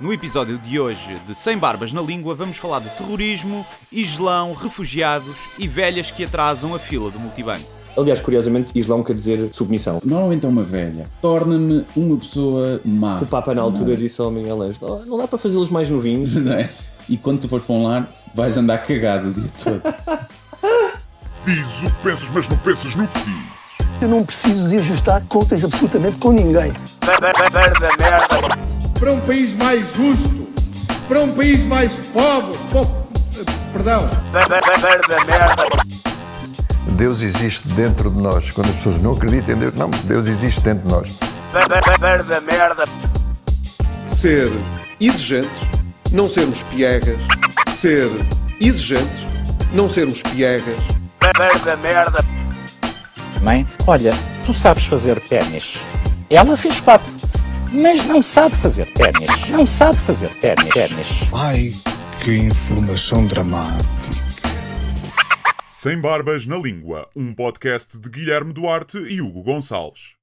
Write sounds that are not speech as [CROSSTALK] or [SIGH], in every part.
No episódio de hoje de Sem Barbas na Língua, vamos falar de terrorismo, islão, refugiados e velhas que atrasam a fila do multibanco. Aliás, curiosamente, Islão quer dizer submissão. Normalmente é uma velha. Torna-me uma pessoa má. O Papa, na altura, disse ao Miguel Ângelo: "Oh, não dá para fazê-los mais novinhos. [LAUGHS] Não é? E quando tu fores para um lar, vais andar cagado o dia todo. [LAUGHS] Diz o que pensas, mas não pensas no que diz. Eu não preciso de ajustar contas absolutamente com ninguém. Para um país mais justo, para um país mais pobre, po- perdão, Deus existe dentro de nós. Quando as pessoas não acreditam em Deus, não, Deus existe dentro de nós. ser exigentes, não sermos piegas, ser exigentes, não sermos piegas, Mãe, olha, tu sabes fazer ténis. Ela fez quatro, mas não sabe fazer ténis. Não sabe fazer ténis. Ai, que informação dramática. Sem Barbas na Língua, um podcast de Guilherme Duarte e Hugo Gonçalves.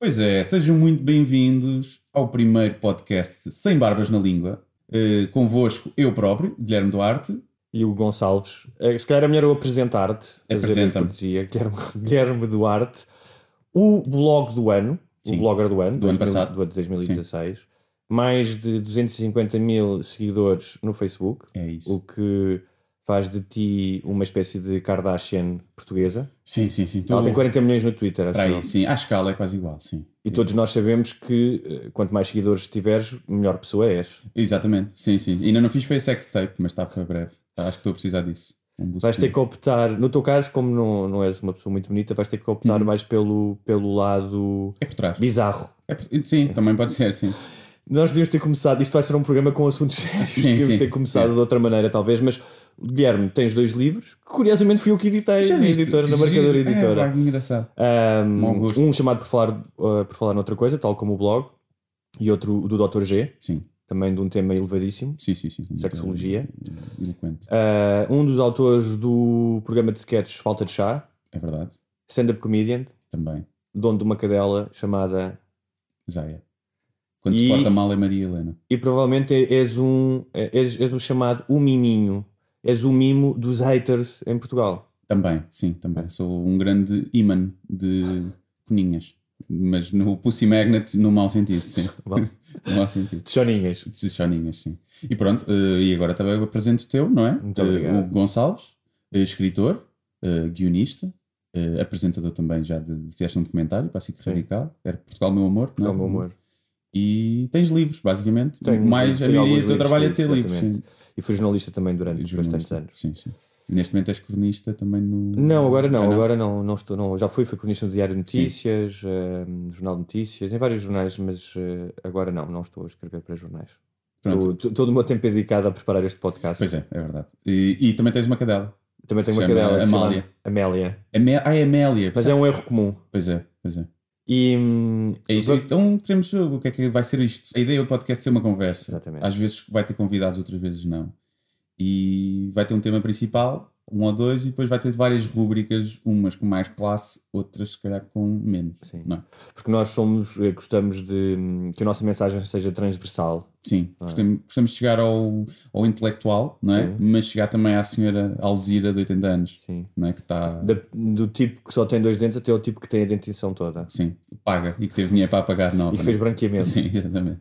Pois é, sejam muito bem-vindos ao primeiro podcast Sem Barbas na Língua. Uh, convosco, eu próprio, Guilherme Duarte. E o Gonçalves. Eh, Se calhar é melhor eu apresentar-te. Apresenta-me. [LAUGHS] Guilherme, Guilherme Duarte. O blog do ano. Sim. O blogger do ano. Do ano 2000 passado. Do ano de 2016. Mais de 250 mil seguidores no Facebook. É isso. O que faz de ti uma espécie de Kardashian portuguesa. Sim, sim, sim. Ela tem 40 milhões no Twitter, acho aí, sim. À escala é quase igual, sim. E todos nós sabemos que eh, quanto mais seguidores tiveres, melhor pessoa és. Exatamente, sim, sim. Ainda não fiz foi sex tape, mas está para breve. Acho que estou a precisar disso. Vais ter que optar, no teu caso, como não, não és uma pessoa muito bonita, vais ter que optar Uhum. mais pelo, pelo lado É por trás. bizarro. É por- Sim, também pode ser, sim. Nós devíamos ter começado, isto vai ser um programa com assuntos sérios, devíamos ter começado sim. de outra maneira, talvez, mas Guilherme, tens dois livros, que curiosamente fui eu que editei na editora, na marcadora. É, editora. pá, que engraçado. Um, um chamado por falar, uh, por falar noutra coisa, tal como o blog, e outro do Dr. G, Sim, também de um tema elevadíssimo. sim, sim. sim. Sexologia. É, Eloquente. Uh, um dos autores do programa de sketches Falta de Chá, É verdade. stand-up comedian, Também. dono de uma cadela chamada. Zaya. Quando E- se porta mal é Maria Helena. E provavelmente és um, és, és um chamado o miminho. És o mimo dos haters em Portugal. Também, sim, também. Sou um grande imã de coninhas. Mas no Pussy Magnet, no mau sentido, sim. [LAUGHS] [LAUGHS] No mau sentido. De choninhas. De choninhas, sim. E pronto, eh, e agora também apresento o teu, não é? Muito. Hugo Gonçalves, eh, escritor, eh, guionista, eh, apresentador também já de, de fizeste um documentário para a SIC. Radical, era Portugal Meu Amor, É não o meu humor. E tens livros, basicamente. Tenho- Mais a tenho maioria alguns do teu trabalho é ter livros, sim. E fui jornalista também durante bastantes Jornalista. anos. Sim, sim. E neste momento és cronista também no. Não, agora não, Já agora não, não estou, não. Já fui, fui cronista do Diário de Notícias, eh, Jornal de Notícias, em vários jornais, mas eh, agora não, não estou a escrever para jornais. Estou- todo o meu tempo é dedicado a preparar este podcast. Pois é, é verdade. E, e também tens uma cadela. Também tenho uma cadela Amália. Amélia. Amé- Ah, é Amélia. Mas é um erro comum. Pois é, pois é. E, hum, É isso. Então queremos o que é que vai ser isto? A ideia do podcast é ser uma conversa. Exatamente. Às vezes vai ter convidados, outras vezes não. E vai ter um tema principal, um ou dois, e depois vai ter várias rúbricas, umas com mais classe, outras se calhar com menos. Sim. Não é? Porque nós somos, eh, gostamos de hum, que a nossa mensagem seja transversal. Sim, Ah. gostamos, gostamos de chegar ao, ao intelectual, não é? Sim. Mas chegar também à senhora Alzira de 80 anos, Sim. não é? Que está, Da- do tipo que só tem dois dentes até ao tipo que tem a dentição toda. sim, paga e que teve dinheiro para pagar nova. E que fez branqueamento. Sim, [LAUGHS] exatamente.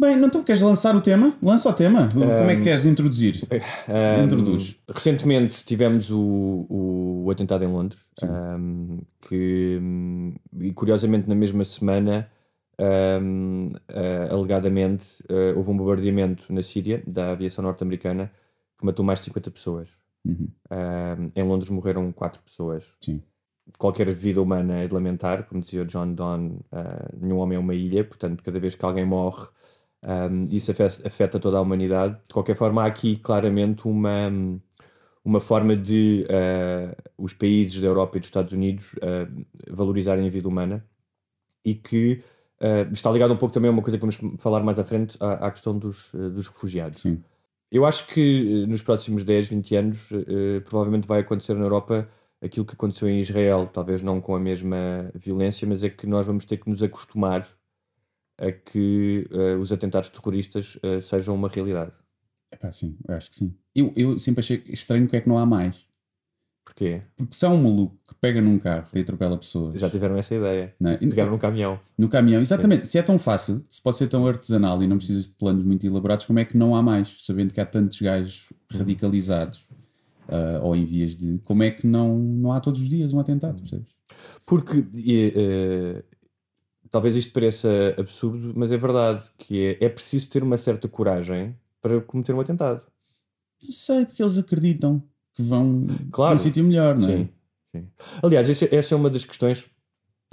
Bem, não então queres lançar o tema? Lança o tema. O- Como é que queres introduzir? Um, Introduz. Recentemente tivemos o, o, atentado em Londres, um, que um, e curiosamente na mesma semana, um, uh, alegadamente, uh, houve um bombardeamento na Síria da aviação norte-americana que matou mais de 50 pessoas. Uhum, Um, em Londres morreram 4 pessoas. sim, Qualquer vida humana é de lamentar, como dizia o John Donne, uh, nenhum homem é uma ilha, portanto, cada vez que alguém morre, um, isso afeta, toda a humanidade. De qualquer forma, há aqui claramente uma, uma forma de uh, os países da Europa e dos Estados Unidos uh, valorizarem a vida humana e que uh, está ligado um pouco também a uma coisa que vamos falar mais à frente, à, à questão dos, dos refugiados. sim. Eu acho que nos próximos 10, 20 anos provavelmente vai acontecer na Europa aquilo que aconteceu em Israel, talvez não com a mesma violência, mas é que nós vamos ter que nos acostumar a que uh, os atentados terroristas uh, sejam uma realidade. Epá, sim, eu acho que sim. Eu, eu sempre achei estranho porque é que não há mais. Porquê? Porque se há um maluco que pega num carro e atropela pessoas. Já tiveram essa ideia. Não? Pegaram num caminhão. No caminhão, exatamente. Se é tão fácil, se pode ser tão artesanal e não precisas de planos muito elaborados, como é que não há mais? Sabendo que há tantos gajos radicalizados uh, ou em vias de. Como é que não, não há todos os dias um atentado, percebes? Porque. Uh, talvez isto pareça absurdo, mas é verdade que é, é preciso ter uma certa coragem para cometer um atentado. Sei, porque eles acreditam que vão claro. para um sítio melhor, não é? Sim, sim. Aliás, essa, essa é uma das questões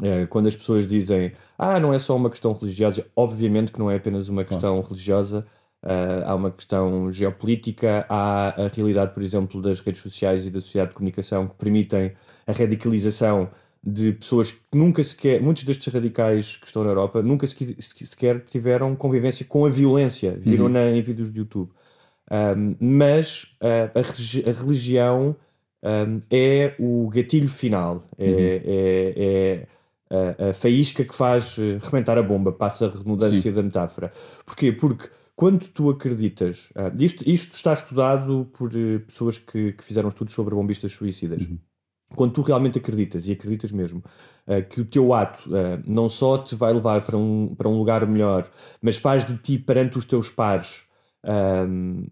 é, quando as pessoas dizem ah, não é só uma questão religiosa, obviamente que não é apenas uma questão claro. religiosa, uh, há uma questão geopolítica, há a realidade, por exemplo, das redes sociais e da sociedade de comunicação que permitem a radicalização de pessoas que nunca sequer, muitos destes radicais que estão na Europa, nunca sequer tiveram convivência com a violência, viram uhum. na, em vídeos de YouTube. Um, mas a, a, religião um, é o gatilho final, é, uhum. é, é a, a, faísca que faz uh, rebentar a bomba, passa a redundância Sim. da metáfora. Porquê? Porque quando tu acreditas, uh, isto, isto, está estudado por uh, pessoas que, que, fizeram estudos sobre bombistas suicidas. Uhum. Quando tu realmente acreditas, e acreditas mesmo, que o teu ato não só te vai levar para um, para um lugar melhor, mas faz de ti perante os teus pares um,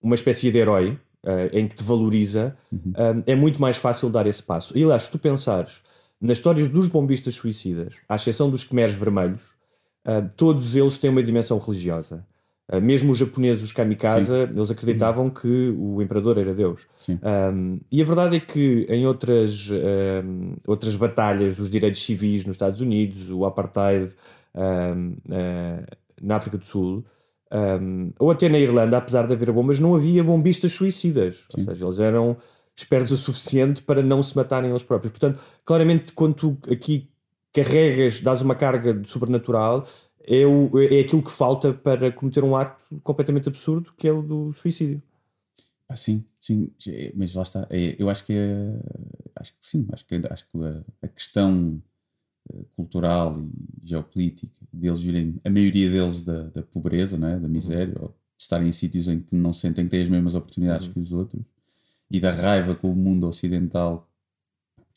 uma espécie de herói uh, em que te valoriza, uhum. um, é muito mais fácil dar esse passo. E aliás, se tu pensares nas histórias dos bombistas suicidas, à exceção dos Khmeres vermelhos, uh, todos eles têm uma dimensão religiosa. Uh, mesmo os japoneses, os kamikaze, Sim. eles acreditavam uhum. que o imperador era Deus. Um, e a verdade é que em outras, um, outras batalhas, os direitos civis nos Estados Unidos, o apartheid um, uh, na África do Sul, ou até na Irlanda, apesar de haver bombas, não havia bombistas suicidas. Sim. Ou seja, eles eram espertos o suficiente para não se matarem eles próprios. Portanto, claramente, quando tu aqui carregas, dás uma carga sobrenatural, é, o, é aquilo que falta para cometer um ato completamente absurdo, que é o do suicídio. Ah, sim, sim, mas lá está. É, eu acho que é, acho que sim, acho que, acho que a, a questão eh, cultural e geopolítica, deles virem, a maioria deles da, da pobreza, não é? da miséria, uhum. ou de estarem em sítios em que não sentem que têm as mesmas oportunidades uhum. que os outros, e da raiva com o mundo ocidental,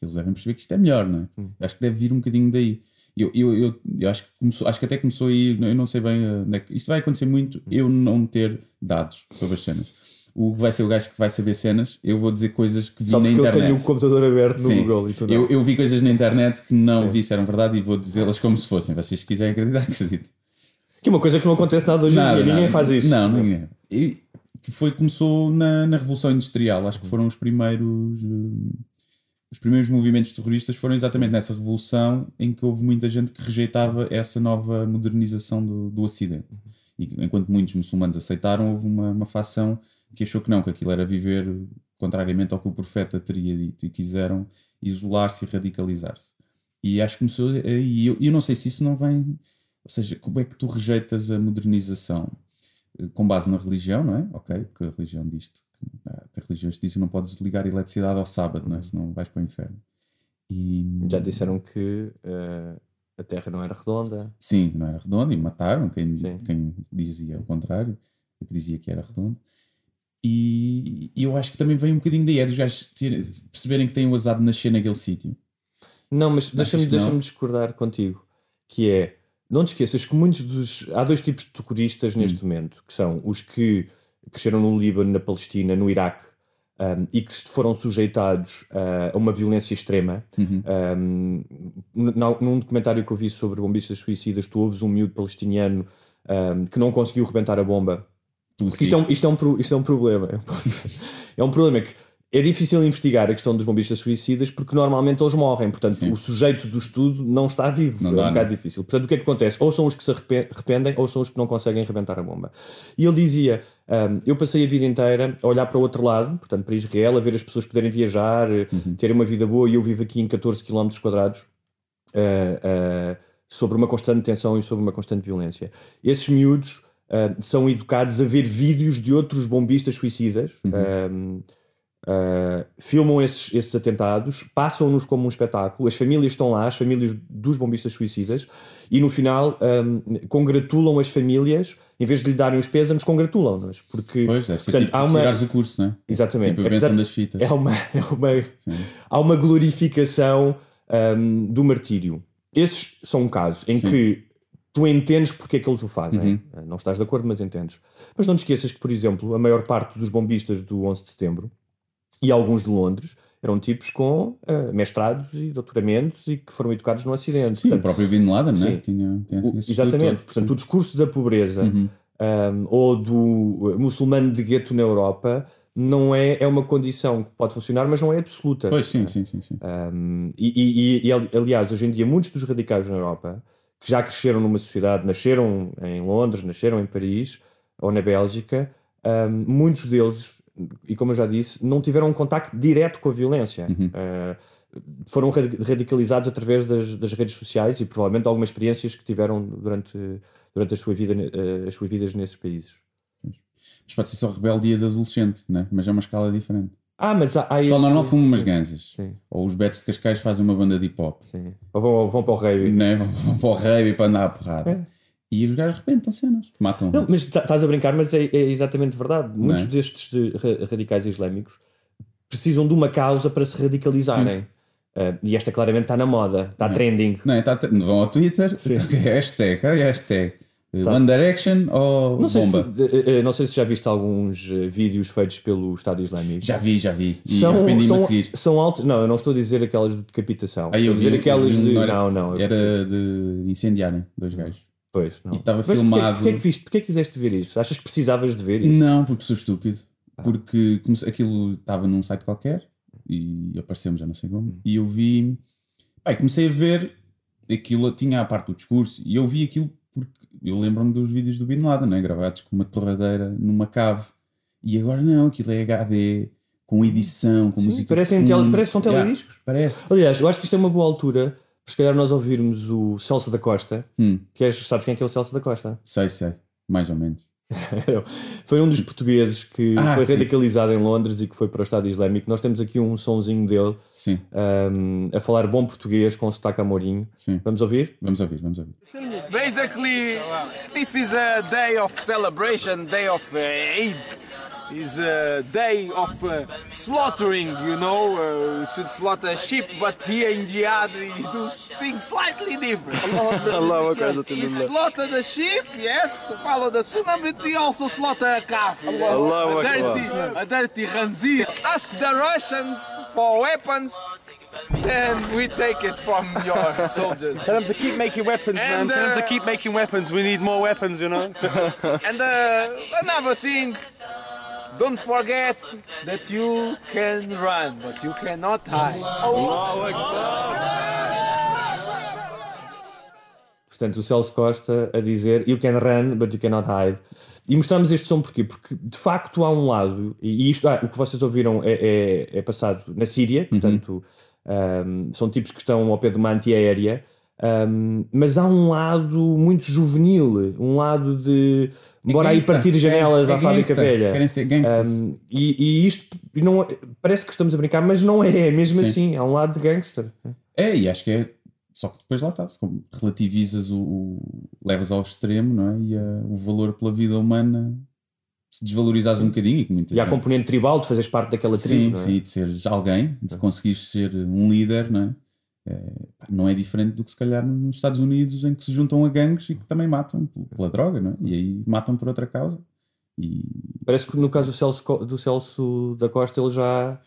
eles devem perceber que isto é melhor, não é? Uhum. Acho que deve vir um bocadinho daí. Eu, eu, eu, eu, acho, que começou, acho que até começou aí, eu não sei bem, uh, isto vai acontecer muito, uhum. eu não ter dados sobre as cenas o vai ser o gajo que vai saber cenas, eu vou dizer coisas que vi Só na internet. Eu tenho o computador aberto no Sim. Google e tu não. Eu, eu vi coisas na internet que não Sim. vi se eram verdade e vou dizê-las como se fossem. Vocês quiserem acreditar, [LAUGHS] acreditem. Que é uma coisa que não acontece nada hoje em dia, ninguém faz isso. Não, ninguém. E que foi, começou na, na Revolução Industrial, acho que foram os primeiros. Uh, os primeiros movimentos terroristas foram exatamente nessa revolução em que houve muita gente que rejeitava essa nova modernização do, do Ocidente. E enquanto muitos muçulmanos aceitaram, houve uma, uma facção que achou que não, que aquilo era viver contrariamente ao que o profeta teria dito e quiseram isolar-se e radicalizar-se. E acho que começou aí. Eu, eu não sei se isso não vem. Ou seja, como é que tu rejeitas a modernização? Eh, com base na religião, não é? Ok, porque a religião diz-te. Ah, a religião te diz que não podes ligar a eletricidade ao sábado, não é? Senão vais para o inferno. E... Já disseram que uh, a Terra não era redonda. Sim, não era redonda e mataram quem, quem dizia o contrário, que dizia que era redonda. E, e, eu acho que também vem um bocadinho daí, é dos gajos perceberem que têm o azar de nascer naquele sítio. Não, mas deixa-me deixa discordar contigo, que é, não te esqueças que muitos dos... Há dois tipos de terroristas neste hum. momento, que são os que cresceram no Líbano, na Palestina, no Iraque, um, e que foram sujeitados uh, a uma violência extrema. Uhum. Um, num documentário que eu vi sobre bombistas suicidas, tu ouves um miúdo palestiniano um, que não conseguiu rebentar a bomba isto é, um, isto, é um, isto é um problema. [LAUGHS] É um problema que é difícil investigar a questão dos bombistas suicidas porque normalmente eles morrem. Portanto, Sim. o sujeito do estudo não está vivo. Não é um bocado não. difícil. Portanto, o que é que acontece? Ou são os que se arrependem ou são os que não conseguem arrebentar a bomba. E ele dizia: um, Eu passei a vida inteira a olhar para o outro lado, portanto, para Israel, a ver as pessoas poderem viajar, uhum. terem uma vida boa, e eu vivo aqui em 14 km quadrados. Uh, uh, sobre uma constante tensão e sobre uma constante violência. Esses miúdos uh, são educados a ver vídeos de outros bombistas suicidas. Uhum. Uh, filmam esses, esses atentados, passam-nos como um espetáculo, as famílias estão lá, as famílias dos bombistas suicidas, e no final um, congratulam as famílias, em vez de lhe darem os pêsames, congratulam-nas. Porque, Pois, deve portanto, tipo há uma, tirares o curso, não é? Exatamente. Tipo a Apesar- das fitas. é uma, [LAUGHS] é uma, há uma glorificação hum, do martírio. Esses são um caso em Sim. que tu entendes porque é que eles o fazem. Uhum. Não estás de acordo, mas entendes. Mas não te esqueças que, por exemplo, a maior parte dos bombistas do 11 de setembro e alguns de Londres eram tipos com ah, mestrados e doutoramentos e que foram educados no Acidente. Sim, o Portanto, próprio Bin Laden, não é? sim. Tinha, tinha o- exatamente. Portanto, o discurso da pobreza Uhum. um, ou do muçulmano de gueto na Europa não é, é uma condição que pode funcionar, mas não é absoluta. Pois, sim, sim, sim. sim. Um, e, e- e, ali- aliás, hoje em dia, muitos dos radicais na Europa que já cresceram numa sociedade, nasceram em Londres, nasceram em Paris ou na Bélgica, um, muitos deles, e como eu já disse, não tiveram um contacto direto com a violência. Uhum. Uh, foram radi- radicalizados através das, das redes sociais e provavelmente algumas experiências que tiveram durante, durante a sua vida, eh, as suas vidas nesses países. Mas pode ser só rebeldia de adolescente, né? mas é uma escala diferente. Ah, mas há, há O pessoal esse- normal fuma umas ganzas. Sim, Ou os Betos de Cascais fazem uma banda de hip hop. sim. Ou vão, vão para o rei. Né? Vão vão para o rei e para andar à porrada. É. E os gajos arrebentam cenas. Matam. Não, mas tá- estás a brincar, mas é, é exatamente verdade. Muitos é? destes eh, ra- radicais islâmicos precisam de uma causa para se radicalizarem. Eh, e esta claramente está na moda, está trending. Não, tá, vão ao Twitter, Sim. então, [LAUGHS] hashtag, ai, hashtag. One Direction ou Não se bomba? tu- eh, eh, não sei se já viste alguns eh, vídeos feitos pelo Estado Islâmico. Já vi, já vi. E são, arrependi-me a são, seguir. são altos. Não, eu não estou a dizer aquelas de decapitação. Aí eu estou a vi, dizer aquelas eu de. não era- Não, não. Era de incendiarem dois gajos. Pois, não. E estava Mas porquê- filmado. Porquê, é que viste? Porquê é que quiseste ver isso? Achas que precisavas de ver isso? Não, porque sou estúpido. Ah. Porque comece- aquilo estava num site qualquer e apareceu-me já não sei Hum. como. E eu vi. Pai, comecei a ver aquilo, tinha a parte do discurso e eu vi aquilo porque eu lembro-me dos vídeos do Bin Laden, né? gravados com uma torradeira numa cave. E agora não, aquilo é HD, com edição, com Sim, música. de parecem tele- fundo. parece- são Yeah, telediscos. parece. Aliás, eu acho que isto é uma boa altura se calhar nós ouvirmos o Celso da Costa. Hum, Que és, sabes quem é que é o Celso da Costa? sei, sei, mais ou menos. [LAUGHS] foi um dos portugueses que Ah, foi sim. radicalizado em Londres e que foi para o Estado Islâmico. Nós temos aqui um sonzinho dele Sim, um, a falar bom português com sotaque amorinho. sim. Vamos ouvir? Vamos ouvir, vamos ouvir. Basically, this is a day of celebration, day of uh, Eid. Is a day of uh, slaughtering, you know. Uh, we should slaughter sheep, but here in jihad we do things slightly different. we slaughter the sheep, yes, to follow the sunnah, but we also slaughter a kafir, a dirty, a dirty khanzir. Ask the Russians for weapons, then we take it from your [LAUGHS] soldiers. Tell them to keep making weapons, man. And, Tell them to uh, keep making weapons. We need more weapons, you know. [LAUGHS] And uh, another thing, don't forget that you can run, but you cannot hide. Portanto, o Celso Costa a dizer You can run, but you cannot hide. E mostramos este som porquê? Porque de facto há um lado, e isto, ah, o que vocês ouviram é, é, é passado na Síria, portanto, um, são tipos que estão ao pé de uma antiaérea, um, mas há um lado muito juvenil, um lado de bora aí partir janelas é- é à fábrica gangsta, velha. querem ser gangsters. Um, e, e isto não, é- parece que estamos a brincar, mas não é, é mesmo Sim. assim, há um lado de gangster. É, e acho que é. Só que depois lá está, relativizas o, o- levas ao extremo, não é? E a- o valor pela vida humana se desvalorizas um bocadinho e E há a gente- componente tribal de fazeres parte daquela tribo. Sim, é? sim, de seres alguém, de conseguires ser um líder, não é? Pá, não é diferente do que se calhar nos Estados Unidos em que se juntam a gangues e que também matam pela droga, não é? E aí matam por outra causa. E Parece que no caso do Celso, do Celso da Costa ele já,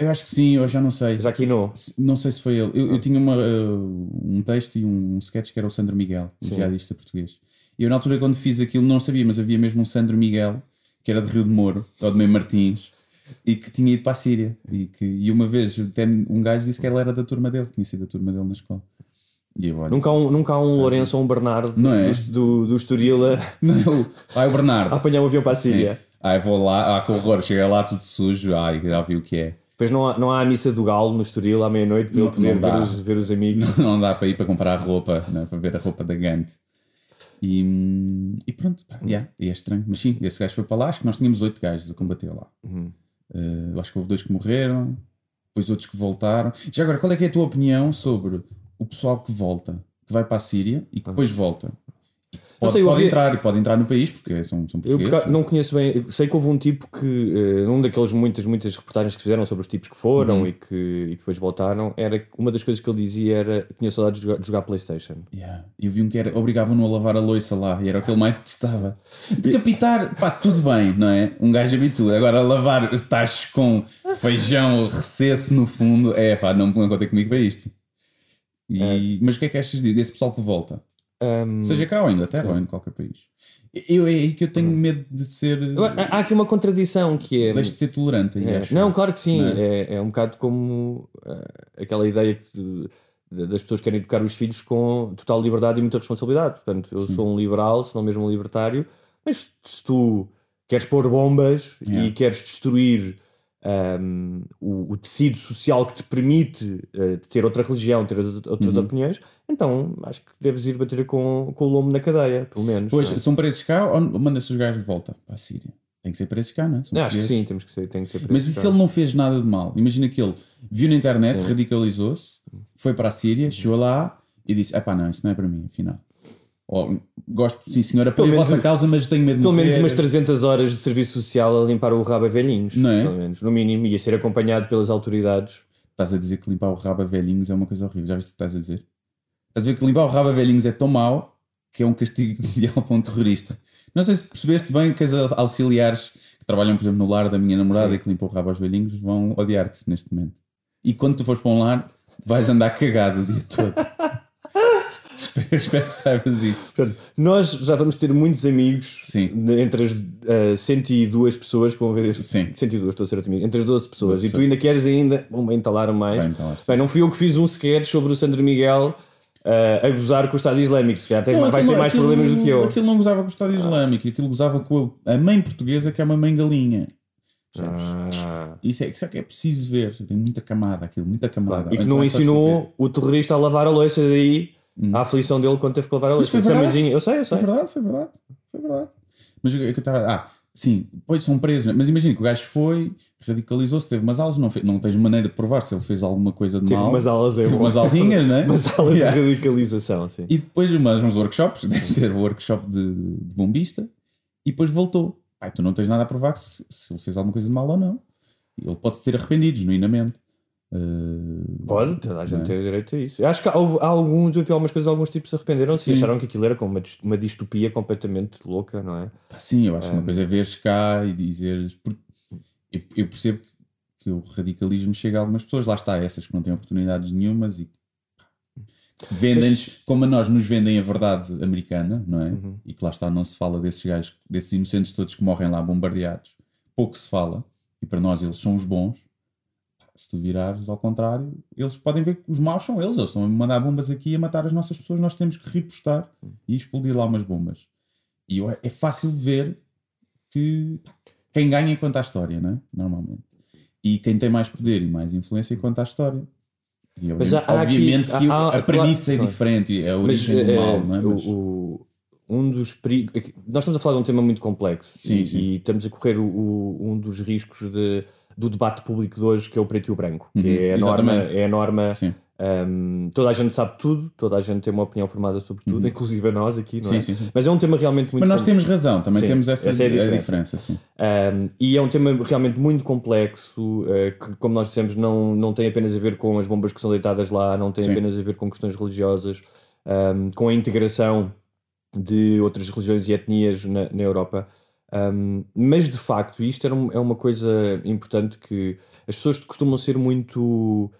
eu acho que sim, eu já não sei. já quinou. Não sei se foi ele. Eu, eu tinha uma, uh, um texto e um sketch que era o Sandro Miguel, o Sim. jihadista português. E eu, na altura, quando fiz aquilo, não sabia, mas havia mesmo um Sandro Miguel, que era de Rio de Moro, ou de Meio Martins, e que tinha ido para a Síria. E, que, e uma vez até um gajo disse que ela era da turma dele, tinha sido da turma dele na escola. Eu, olha, Nunca há um, nunca há um Lourenço ou um Bernardo Não é? do, do, Estoril a, [LAUGHS] Não, ai, o Bernardo. [LAUGHS] a apanhar um avião para a Síria. Sim. Ai, vou lá, ah, que horror, chega lá tudo sujo, ai, já vi o que é. Depois não há, não há a missa do Galo no Estoril à meia-noite para ele poder ver os, ver os amigos. Não, [LAUGHS] não dá para ir para comprar roupa, né, para ver a roupa da Gante. E, e pronto, pá, yeah, é estranho. Mas sim, esse gajo foi para lá, acho que nós tínhamos oito gajos a combater lá. Uhum. Uh, acho que houve dois que morreram, depois outros que voltaram. Já agora, qual é é a tua opinião sobre o pessoal que volta, que vai para a Síria e que depois volta? Pode, sei, eu pode entrar pode entrar no país porque são, são Eu por portugueses. acaso, não conheço bem, eu sei que houve um tipo que, eh, num daqueles muitas, muitas reportagens que fizeram sobre os tipos que foram Uhum. e, que, e que depois voltaram, era que uma das coisas que ele dizia era que tinha saudades de jogar, de jogar Playstation. Yeah. Eu vi um que era obrigavam-no a lavar a louça lá e era o que ele mais detestava. [LAUGHS] Decapitar, pá, tudo bem, não é? Um gajo habitua. Agora, lavar tachos com feijão recesso no fundo, é pá, não não contem comigo para isto. E, Mas o que é que achas disso? Desse pessoal que volta? Um, Seja cá ou em Inglaterra ou em qualquer país. Eu, é aí que eu tenho medo de ser. há aqui uma contradição que é. Deixe de ser tolerante aí, É, acho. não, claro que sim. É? É, é um bocado como eh, aquela ideia que, de- das pessoas que querem educar os filhos com total liberdade e muita responsabilidade. Portanto, eu Sim. sou um liberal, se não mesmo um libertário, mas se tu queres pôr bombas Yeah. e queres destruir ahm, o, o tecido social que te permite eh, ter outra religião, ter outras Uhum. opiniões, então acho que deves ir bater com, com o lombo na cadeia, pelo menos. Pois, é? são preços cá ou manda-se os gajos de volta para a Síria? Tem que ser preços cá, não é? Não, acho que sim, temos que ser, tem que ser Mas e se ele não fez nada de mal? Imagina que ele viu na internet, radicalizou-se, foi para a Síria, chegou lá e disse: Epá, não, isso não é para mim, afinal. Ou, gosto, sim senhor, apoio a Pelo vossa causa, mas tenho medo de Pelo menos umas 300 horas de serviço social a limpar o rabo a velhinhos. Não é? Pelo menos, no mínimo. Ia ser acompanhado pelas autoridades. Estás a dizer que limpar o rabo a velhinhos é uma coisa horrível. Já viste o que estás a dizer? Estás a ver que limpar o rabo a velhinhos é tão mau que é um castigo [LAUGHS] ideal para um terrorista. Não sei se percebeste bem que as auxiliares que trabalham, por exemplo, no lar da minha namorada Sim. e que limpam o rabo aos velhinhos vão odiar-te neste momento. E quando tu fores para um lar, vais andar cagado o dia todo. [LAUGHS] espero, que saibas isso. Portanto, nós já vamos ter muitos amigos de- entre as uh, 102 pessoas que vão ver este. Sim. 102, estou a ser otimista. Entre as 12 pessoas. 12 e tu ainda queres ainda. Vão entalar mais. Vai entalar, sim. Bem, não fui eu que fiz um sketch sobre o Sandro Miguel uh, a gozar com o Estado Islâmico. Se calhar tens, Não, vais aquilo- ter mais aquilo- problemas do que eu. Aquilo não gozava com o Estado Islâmico, aquilo gozava com a a mãe portuguesa, que é uma mãe galinha. Ah. Isso, é, isso é que é preciso ver. Tem muita camada aquilo, muita camada. E que Ou não então é ensinou o terrorista a lavar a louça daí. A aflição dele quando teve que lavar a Hum. Louça. foi verdade. Samuzinho, Eu sei, eu sei. Foi verdade, foi verdade. Foi verdade. Mas o que eu estava. Ah, sim, depois são presos. Mas imagina que o gajo foi, radicalizou-se, teve umas aulas, não, fez, não tens maneira de provar se ele fez alguma coisa de Teve mal. umas aulas, é Teve umas aulinhas, né? [LAUGHS] Umas aulas Yeah. de radicalização, sim. E depois mais uns workshops, [LAUGHS] deve ser o workshop de, de bombista, e depois voltou. Pai, tu não tens nada a provar se, se ele fez alguma coisa de mal ou não. Ele pode-se ter arrependido, genuinamente. Uh, Pode, toda a gente é? tem direito a isso. Eu acho que há, há alguns, eu vi algumas coisas, alguns tipos se arrependeram-se e acharam que aquilo era como uma, uma distopia completamente louca, não é? Pá, Sim, eu acho que uma Um, coisa é veres cá e dizeres. Eu, eu percebo que, o radicalismo chega a algumas pessoas, lá está, essas que não têm oportunidades nenhumas e que vendem-lhes, como a nós nos vendem a verdade americana, não é? Uhum. E que lá está, não se fala desses gajos, desses inocentes todos que morrem lá bombardeados, pouco se fala, e para nós eles são os bons. Se tu virares ao contrário, eles podem ver que os maus são eles, eles estão a mandar bombas aqui e a matar as nossas pessoas, nós temos que repostar e explodir lá umas bombas. E eu- é fácil ver que quem ganha conta a história, não é? Normalmente. E quem tem mais poder e mais influência conta a história. E Mas obviamente, há- há aqui- obviamente que há- há- a premissa claro, é diferente, e a origem Mas, do eh, mal, não é? Mas- o- um dos perigos. é Nós estamos a falar de um tema muito complexo Sim, e, sim. e estamos a correr o- o- um dos riscos de- do debate público de hoje, que é o preto e o branco, que Uhum, é a norma. É a norma hum, toda a gente sabe tudo, toda a gente tem uma opinião formada sobre tudo, Uhum. inclusive a nós aqui, não Sim, é? sim, sim. Mas é um tema realmente muito Mas nós temos razão, também temos essa, é a a diferença. um, e é um tema realmente muito complexo, eh, que, como nós dissemos, não, não tem apenas a ver com as bombas que são deitadas lá, não tem apenas a ver com questões religiosas, um, com a integração de outras religiões e etnias na, na Europa. Um, mas de facto, isto era um- é uma coisa importante que as pessoas costumam ser muito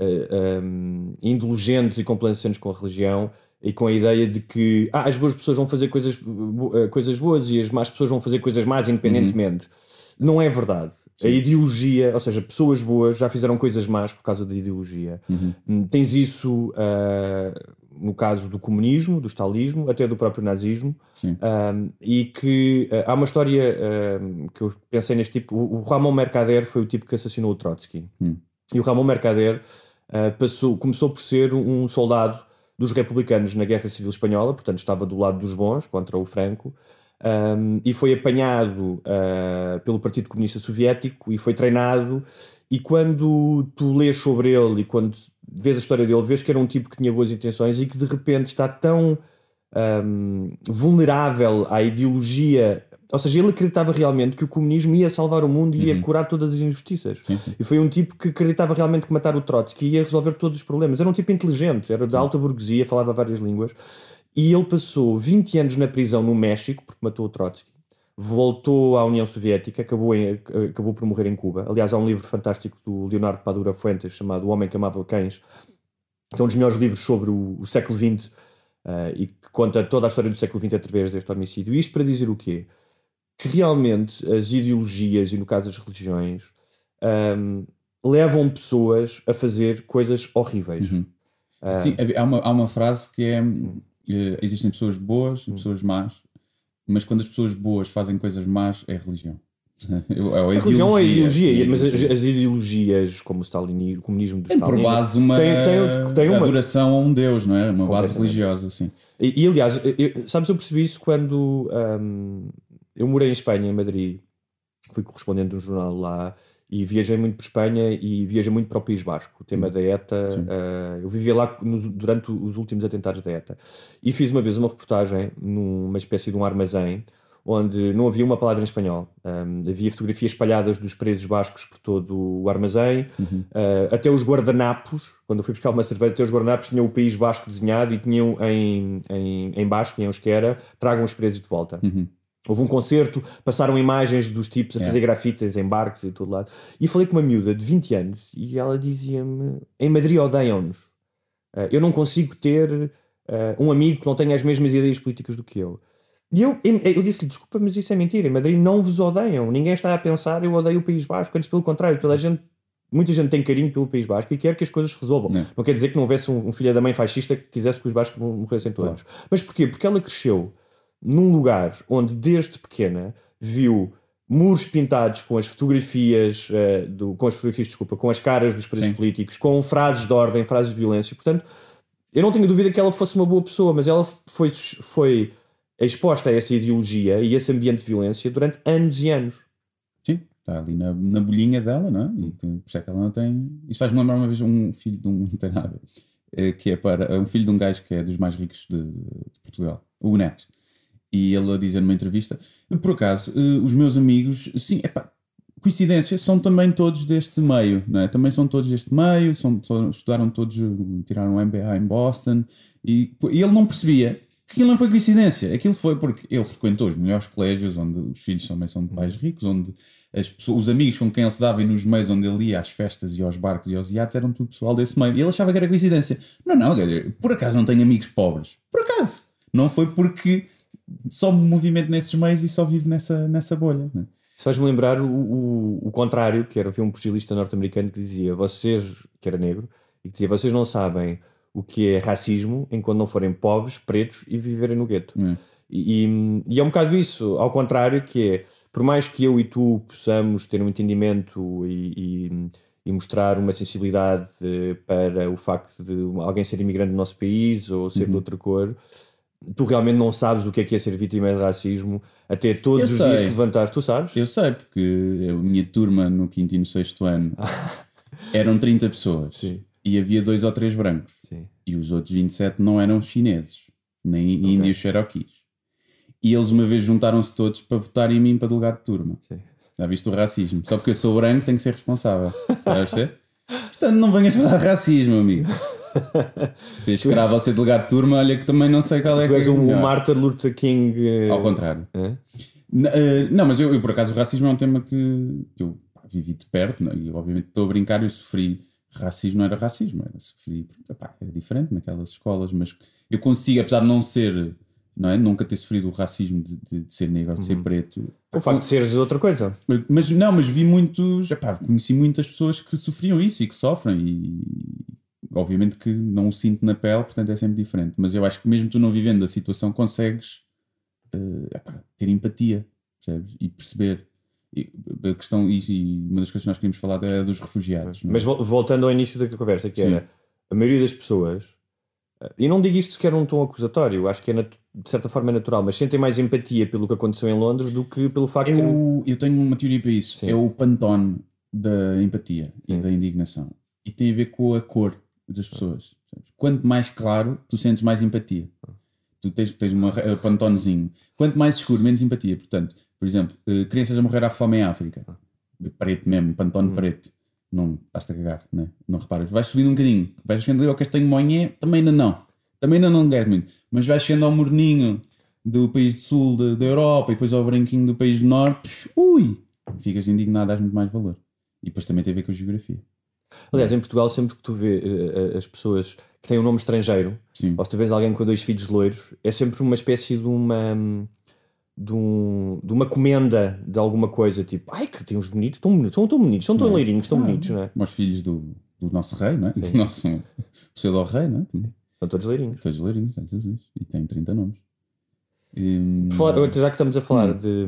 eh, um, indulgentes e complacentes com a religião e com a ideia de que ah, as boas pessoas vão fazer coisas, bo- eh, coisas boas e as más pessoas vão fazer coisas más independentemente. Não é verdade. A ideologia, ou seja, pessoas boas já fizeram coisas más por causa da ideologia. Uhum. Hum, Tens isso ah, no caso do comunismo, do stalinismo, até do próprio nazismo. Sim. Um, e que ah, há uma história um, que eu pensei neste tipo. O, o Ramon Mercader foi o tipo que assassinou o Trotsky. Hum. E o Ramon Mercader ah, passou, começou por ser um soldado dos republicanos na Guerra Civil Espanhola, portanto estava do lado dos bons contra o Franco. Um, e foi apanhado uh, pelo Partido Comunista Soviético e foi treinado. E quando tu lês sobre ele e quando vês a história dele, vês que era um tipo que tinha boas intenções e que de repente está tão um, vulnerável à ideologia. Ou seja, ele acreditava realmente que o comunismo ia salvar o mundo e ia Uhum. curar todas as injustiças. Sim, sim. E foi um tipo que acreditava realmente que matar o Trotsky ia resolver todos os problemas. Era um tipo inteligente, era da alta burguesia, falava várias línguas. E ele passou 20 anos na prisão no México, porque matou o Trotsky. Voltou à União Soviética, acabou, em- acabou por morrer em Cuba. Aliás, há um livro fantástico do Leonardo Padura Fuentes chamado O Homem que Amava Cães, que é um dos melhores livros sobre o, o século XX eh, e que conta toda a história do século XX através deste homicídio. Isto para dizer o quê? Que realmente as ideologias, e no caso as religiões, ahm, levam pessoas a fazer coisas horríveis. Ah, Sim, há uma, há uma frase que é: eh, existem pessoas boas Hum. e pessoas más, mas quando as pessoas boas fazem coisas más, é religião. [LAUGHS] Eu- é a religião é ideologia, sim, mas as, ideologia. as ideologias, como o, stalinismo, o comunismo do Tem por base uma, tem, tem, tem uma. adoração a um Deus, não é? Uma base religiosa, sim. E, e, aliás, eu- sabes, eu percebi isso quando ahm, eu morei em Espanha, em Madrid, fui correspondente de um jornal lá e viajei muito por Espanha e viajei muito para o País Basco, o tema da ETA. Ah, eu vivia lá nos- durante os últimos atentados da ETA e fiz uma vez uma reportagem numa espécie de um armazém onde não havia uma palavra em espanhol. Ahm, havia fotografias espalhadas dos presos bascos por todo o armazém, Uhum. Uh, até os guardanapos, quando eu fui buscar uma cerveja, até os guardanapos tinham o país basco desenhado e tinham em, em, em basco, em euskera, tragam os presos de volta. Uhum. Houve um concerto, passaram imagens dos tipos a É. fazer grafites em barcos e todo lado. E falei com uma miúda de 20 anos e ela dizia-me: em Madrid odeiam-nos. Uh, eu não consigo ter uh, um amigo que não tenha as mesmas ideias políticas do que eu. E eu, eu disse-lhe: desculpa, mas isso é mentira. Em Madrid não vos odeiam. Ninguém está a pensar eu odeio o País Basco. Antes, pelo contrário, toda a gente muita gente tem carinho pelo País Basco e quer que as coisas se resolvam. Não. Não quer dizer que não houvesse um, um filho da mãe fascista que quisesse que os bascos morressem todos. Mas porquê? Porque ela cresceu num lugar onde desde pequena viu muros pintados com as fotografias eh, do, com as fotografias, desculpa, com as caras dos presos Sim. políticos, com frases de ordem, frases de violência. Portanto, eu não tenho dúvida que ela fosse uma boa pessoa, mas ela foi, foi exposta a essa ideologia e esse ambiente de violência durante anos e anos. Sim, está ali na, na bolhinha dela, não é? E que- por isso é que ela não tem. Isso faz-me lembrar uma vez um filho de um. [LAUGHS] Não tem nada. Eh, Que é para. um filho de um gajo que é dos mais ricos de, de Portugal, o Neto. E ele a dizer numa entrevista: por acaso, eh, os meus amigos, sim, epá, coincidência, são também todos deste meio, não é? Também são todos deste meio, são, estudaram todos, eh, tiraram um MBA em Boston, e, e ele não percebia que aquilo não foi coincidência, aquilo foi porque ele frequentou os melhores colégios, onde os filhos também são de pais ricos, onde as pessoas, os amigos com quem ele se dava e nos meios onde ele ia às festas e aos barcos e aos iates eram tudo pessoal desse meio. E ele achava que era coincidência. Não, não, por acaso não tenho amigos pobres. Por acaso. Não foi porque só me movimento nesses meios e só vivo nessa, nessa bolha. né? Isso faz-me lembrar o, o, o contrário, que era um pugilista norte-americano que dizia, vocês, que era negro, e que dizia, vocês não sabem o que é racismo enquanto não forem pobres, pretos e viverem no gueto. Hum. E, e- e é um bocado isso, ao contrário, que é, por mais que eu e tu possamos ter um entendimento e, e- e mostrar uma sensibilidade eh, para o facto de alguém ser imigrante do nosso país ou ser de Uhum. outra cor, tu realmente não sabes o que é que é ser vítima de racismo até todos Eu os dias te sei. levantar. Tu sabes? Eu sei, porque a minha turma no quinto e no sexto ano [LAUGHS] eram 30 pessoas Sim. e havia dois ou três brancos. Sim. E os outros 27 não eram chineses, nem índios cherokees. E eles uma vez juntaram-se todos para votar em mim para delegado de turma. Sim. Já viste o racismo? Só porque eu sou branco tenho que ser responsável. Estás a ver? [LAUGHS] Portanto, não venhas falar de racismo, amigo. Ser escravo ou ser delegado de turma, olha que também não sei qual é Tu que és é um melhor. Martin Luther King. eh, Ao contrário. é? Eh, não, mas eu, eu, por acaso o racismo é um tema que, que eu pá, vivi de perto né, e obviamente estou a brincar, eu sofri racismo, não era racismo, era sofri, era diferente naquelas escolas, mas eu consigo, apesar de não ser, não é, nunca ter sofrido o racismo de, de- de ser negro ou de ser preto. O facto de seres outra coisa. Mas não, mas vi muitos, epá, conheci muitas pessoas que sofriam isso e que sofrem e obviamente que não o sinto na pele, portanto é sempre diferente. Mas eu acho que mesmo tu não vivendo a situação consegues eh, epá, ter empatia percebes? e perceber. E a questão, e, e uma das coisas que nós queríamos falar é dos refugiados. é? Mas vol- voltando ao início da conversa, que Sim. era a maioria das pessoas Uh, e não digo isto sequer num tom acusatório, acho que é de certa forma é natural, mas sentem mais empatia pelo que aconteceu em Londres do que pelo facto É de. o- eu tenho uma teoria para isso. Sim. É o pantone da empatia e da indignação. E tem a ver com a cor das pessoas. Quanto mais claro, tu sentes mais empatia. Tu tens, tens um pantonezinho. Quanto mais escuro, menos empatia. Portanto, por exemplo, eh, crianças a morrer à fome em África. Preto mesmo, pantone preto. Não estás-te a cagar, né? não reparas. Vais subindo um bocadinho. Vais chegando ali ao castanho monhé, também ainda não. Também ainda não queres muito. Mas vais chegando ao morninho do país de sul da da Europa e depois ao branquinho do país do norte. psh, Ui! Ficas indignado, dás muito mais valor. E depois também tem a ver com a geografia. Aliás, em Portugal, sempre que tu vês eh, eh, as pessoas que têm um nome estrangeiro, ou se tu vês alguém com dois filhos loiros, é sempre uma espécie de uma. De, um- de uma comenda de alguma coisa, tipo, ai que tem uns bonitos, tão bonitos, são tão bonitos, são tão é? loirinhos, tão Ah, bonitos, não é? Os filhos do, do nosso rei, não é? Do nosso [LAUGHS] pseudo-rei, não é? São todos loirinhos. Todos loirinhos, é Jesus. E têm 30 nomes. Hum, Por falar- já que estamos a falar de,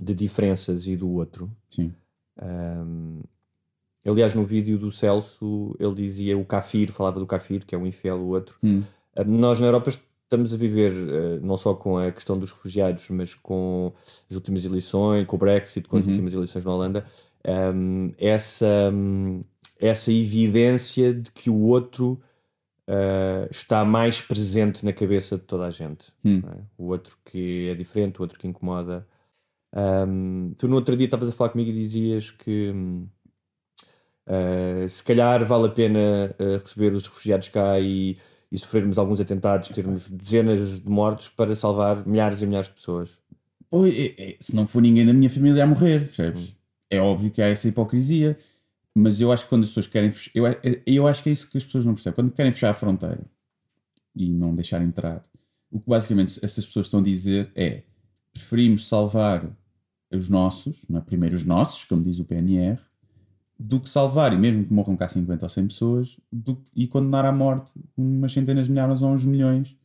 de diferenças e do outro, Sim. hum, aliás, no vídeo do Celso, ele dizia o Kafir, falava do Kafir, que é um infiel, o outro. Hum. Hum, Nós na Europa estamos a viver eh, não só com a questão dos refugiados, mas com as últimas eleições, com o Brexit, com as Uhum. últimas eleições na Holanda, hum, essa, hum, essa evidência de que o outro eh, está mais presente na cabeça de toda a gente. Hum. é? O outro que é diferente, o outro que incomoda. Hum, tu no outro dia estavas a falar comigo e dizias que hum, eh, se calhar vale a pena eh, receber os refugiados cá e, e sofrermos alguns atentados, termos dezenas de mortos para salvar milhares e milhares de pessoas. Pois, é- é- se não for ninguém da minha família a morrer, percebes? É óbvio que há essa hipocrisia, mas eu acho que quando as pessoas querem eu, eu acho que é isso que as pessoas não percebem. Quando querem fechar a fronteira e não deixar entrar, o que basicamente essas pessoas estão a dizer é preferimos salvar os nossos, não é? primeiro os nossos, como diz o PNR, do que salvar, e mesmo que morram cá 50 ou 100 pessoas, do e condenar à morte umas centenas de milhares ou uns milhões.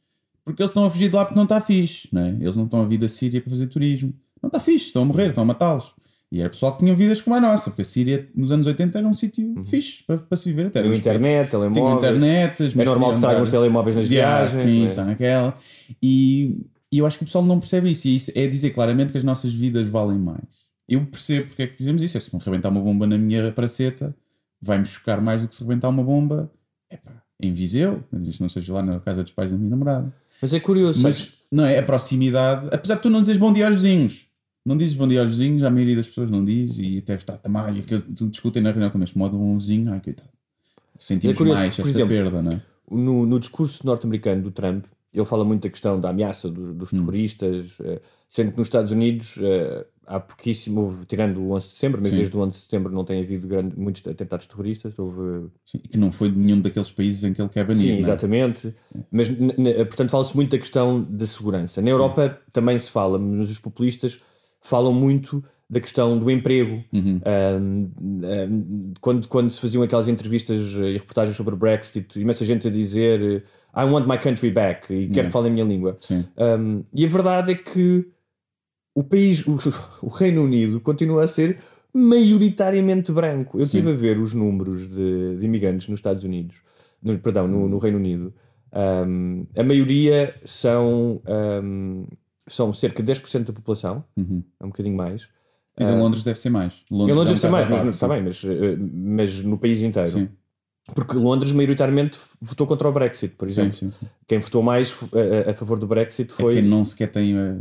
Porque eles estão a fugir de lá porque não está fixe, não é? Eles não estão a vir da Síria para fazer turismo. Não está fixe, estão a morrer, estão a matá-los. E era pessoal que tinha vidas como a nossa, porque a Síria nos anos 80 era um sítio fixe para, para se viver até. Tinham Era internet, telemóveis. internet, as É normal que tragam os telemóveis nas Yeah, viagens, Sim, é? está naquela. E, e eu acho que o pessoal não percebe isso. E isso é dizer claramente que as nossas vidas valem mais. Eu percebo porque é que dizemos isso. É se me rebentar uma bomba na minha praceta, vai-me chocar mais do que se rebentar uma bomba epá, em Viseu. Mas isto não seja lá na casa dos pais da minha namorada. Mas é curioso. Mas não é a proximidade. Apesar de tu não dizes bom dia aos vizinhos. Não dizes bom dia aos vizinhos, a maioria das pessoas não diz e até está também. E que discutem na reunião como este modo um vizinho, ai coitado. Sentimos É curioso, mais esta exemplo, perda, não é? No, no discurso norte-americano do Trump, ele fala muito da questão da ameaça do- dos Hum. terroristas, eh, sendo que nos Estados Unidos eh, há pouquíssimo, houve, tirando o 11 de setembro, mas Sim. desde o 11 de setembro não tem havido grande- muitos atentados terroristas. Houve Sim, que não foi de nenhum daqueles países em que ele quer banir. Sim, é? exatamente. Mas, n- n- portanto, fala-se muito da questão da segurança. Na Europa também se fala, mas os populistas falam muito da questão do emprego. Uhum. Ahm, ahm, quando, quando se faziam aquelas entrevistas e reportagens sobre o Brexit, imensa gente a dizer I want my country back e quero Yeah. que falem a minha língua. Ahm, e a verdade é que o país, o, [LAUGHS] o Reino Unido, continua a ser maioritariamente branco. Eu estive a ver os números de, de imigrantes nos Estados Unidos, no- perdão, no, no Reino Unido. A maioria são, são cerca de 10% da população, Uhum. é um bocadinho mais. Mas em Ah, Londres deve ser mais. em Londres deve é um ser caso mais, mas, está sim. bem, mas, eh, mas no país inteiro. Sim. Porque Londres maioritariamente votou contra o Brexit, por Sim, exemplo. sim, sim. Quem votou mais a, a- favor do Brexit É foi, quem não sequer tem. eh,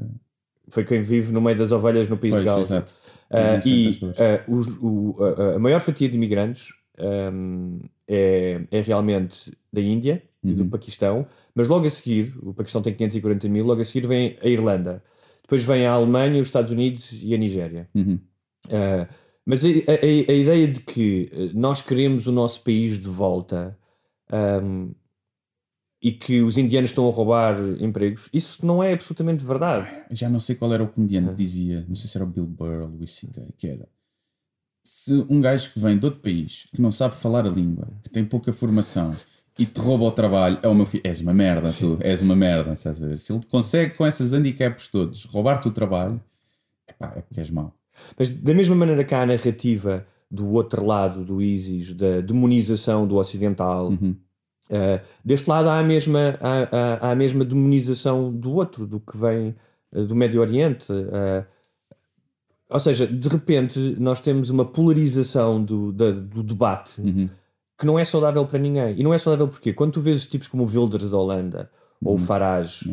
foi quem vive no meio das ovelhas no país Pois, de Gales. exato. Tem e ah, os- o- a, a maior fatia de imigrantes ahm, é, é realmente da Índia e do Uhum. Paquistão, mas logo a seguir, o Paquistão tem 540 mil, logo a seguir vem a Irlanda. Depois vem a Alemanha, os Estados Unidos e a Nigéria. Uhum. Ah, mas a, a- a ideia de que eh, nós queremos o nosso país de volta ahm, e que os indianos estão a roubar empregos, isso não é absolutamente verdade. Já não sei qual era o comediante Ah. que dizia, não sei se era o Bill Burr o C.K., que era se um gajo que vem de outro país, que não sabe falar a língua, que tem pouca formação e te rouba o trabalho, é o meu filho, és uma merda, tu, és uma merda, estás a ver? Se ele consegue com esses handicaps todos roubar-te o trabalho, epá, é porque és mau. Mas da mesma maneira que há a narrativa do outro lado do ISIS, da demonização do ocidental, Uhum. Uh, deste lado há a, mesma, há, há, há a mesma demonização do outro, do que vem uh, do Médio Oriente. Uh, ou seja, de repente nós temos uma polarização do, da, do debate Uhum. Que não é saudável para ninguém. E não é saudável porque quando tu vês tipos como o Wilders da Holanda ou o Uhum. Farage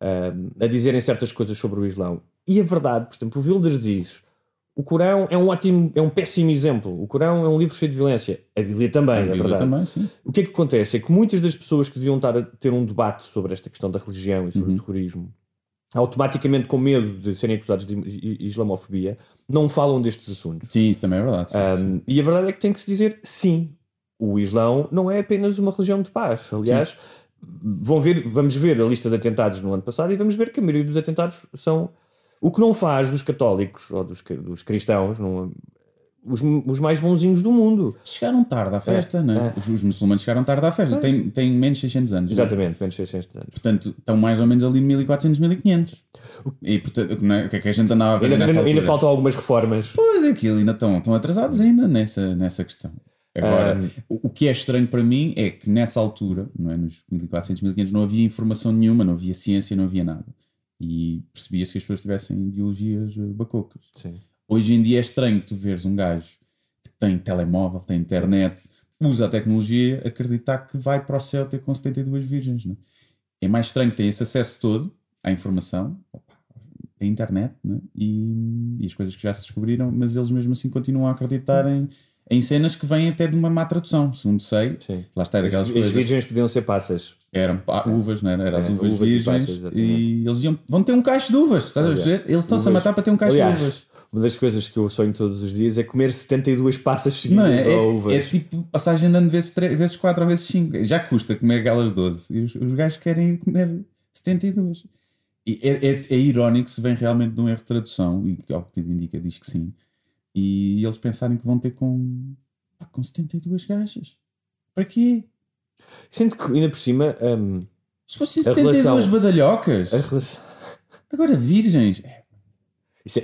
Yeah. um, a dizerem certas coisas sobre o Islão, e a verdade, por exemplo, o Wilders diz o Corão é um ótimo, é um péssimo exemplo. O Corão é um livro cheio de violência. A Bíblia também, A é Bíblia verdade. também, sim. O que é que acontece? É que muitas das pessoas que deviam estar a ter um debate sobre esta questão da religião e Uhum. sobre o terrorismo, automaticamente com medo de serem acusados de islamofobia, não falam destes assuntos. Sim, isso também é verdade. sim, Um, sim. e a verdade é que tem que se dizer sim. O Islão não é apenas uma religião de paz. Aliás, vão ver, vamos ver a lista de atentados no ano passado e vamos ver que a maioria dos atentados são. O que não faz dos católicos ou dos, dos cristãos não, os, os mais bonzinhos do mundo. Chegaram tarde à festa, não é? Os, os muçulmanos chegaram tarde à festa. Pois. Têm, têm menos de 600 anos. é? Exatamente, menos 600 anos. Portanto, estão mais ou menos ali 1400, 1500. E portanto, é? o que é que a gente andava a fazer Ainda, nessa ainda, faltam algumas reformas. Pois é, aquilo ainda estão, estão atrasados ainda nessa, nessa questão. Agora, Ah. o, que é estranho para mim é que nessa altura, não é, nos 1400, 1500, não havia informação nenhuma, não havia ciência, não havia nada. E percebia-se que as pessoas tivessem ideologias eh, bacocas. Sim. Hoje em dia é estranho tu veres um gajo que tem telemóvel, tem internet, usa a tecnologia, acreditar que vai para o céu ter com 72 virgens. Não é? é mais estranho que tem esse acesso todo à informação, da internet, né? e, e as coisas que já se descobriram, mas eles mesmo assim continuam a acreditar em, em cenas que vêm até de uma má tradução, segundo sei. Sim. Lá está, é daquelas As coisas. virgens podiam ser passas. Eram pá, uvas, não era? Eram as É, uvas, uvas e virgens. passas, exatamente. e eles iam, vão ter um cacho de uvas, estás a Aliás, ver? Eles estão-se a uvas- matar para ter um cacho Aliás, de uvas. Uma das coisas que eu sonho todos os dias é comer 72 passas Não seguidas é? ou É, uvas. é tipo passagem andando vezes 3, vezes 4 ou vezes 5. Já custa comer aquelas 12. E os, os gajos querem ir comer 72. E é, é, é irónico se vem realmente de um erro de tradução, e que ao que tudo indica diz que sim. E eles pensarem que vão ter com, pá, com 72 gajas. Para quê? Sinto que ainda por cima. hum, Se fossem a 72 relação- badalhocas. relação- Agora virgens. É,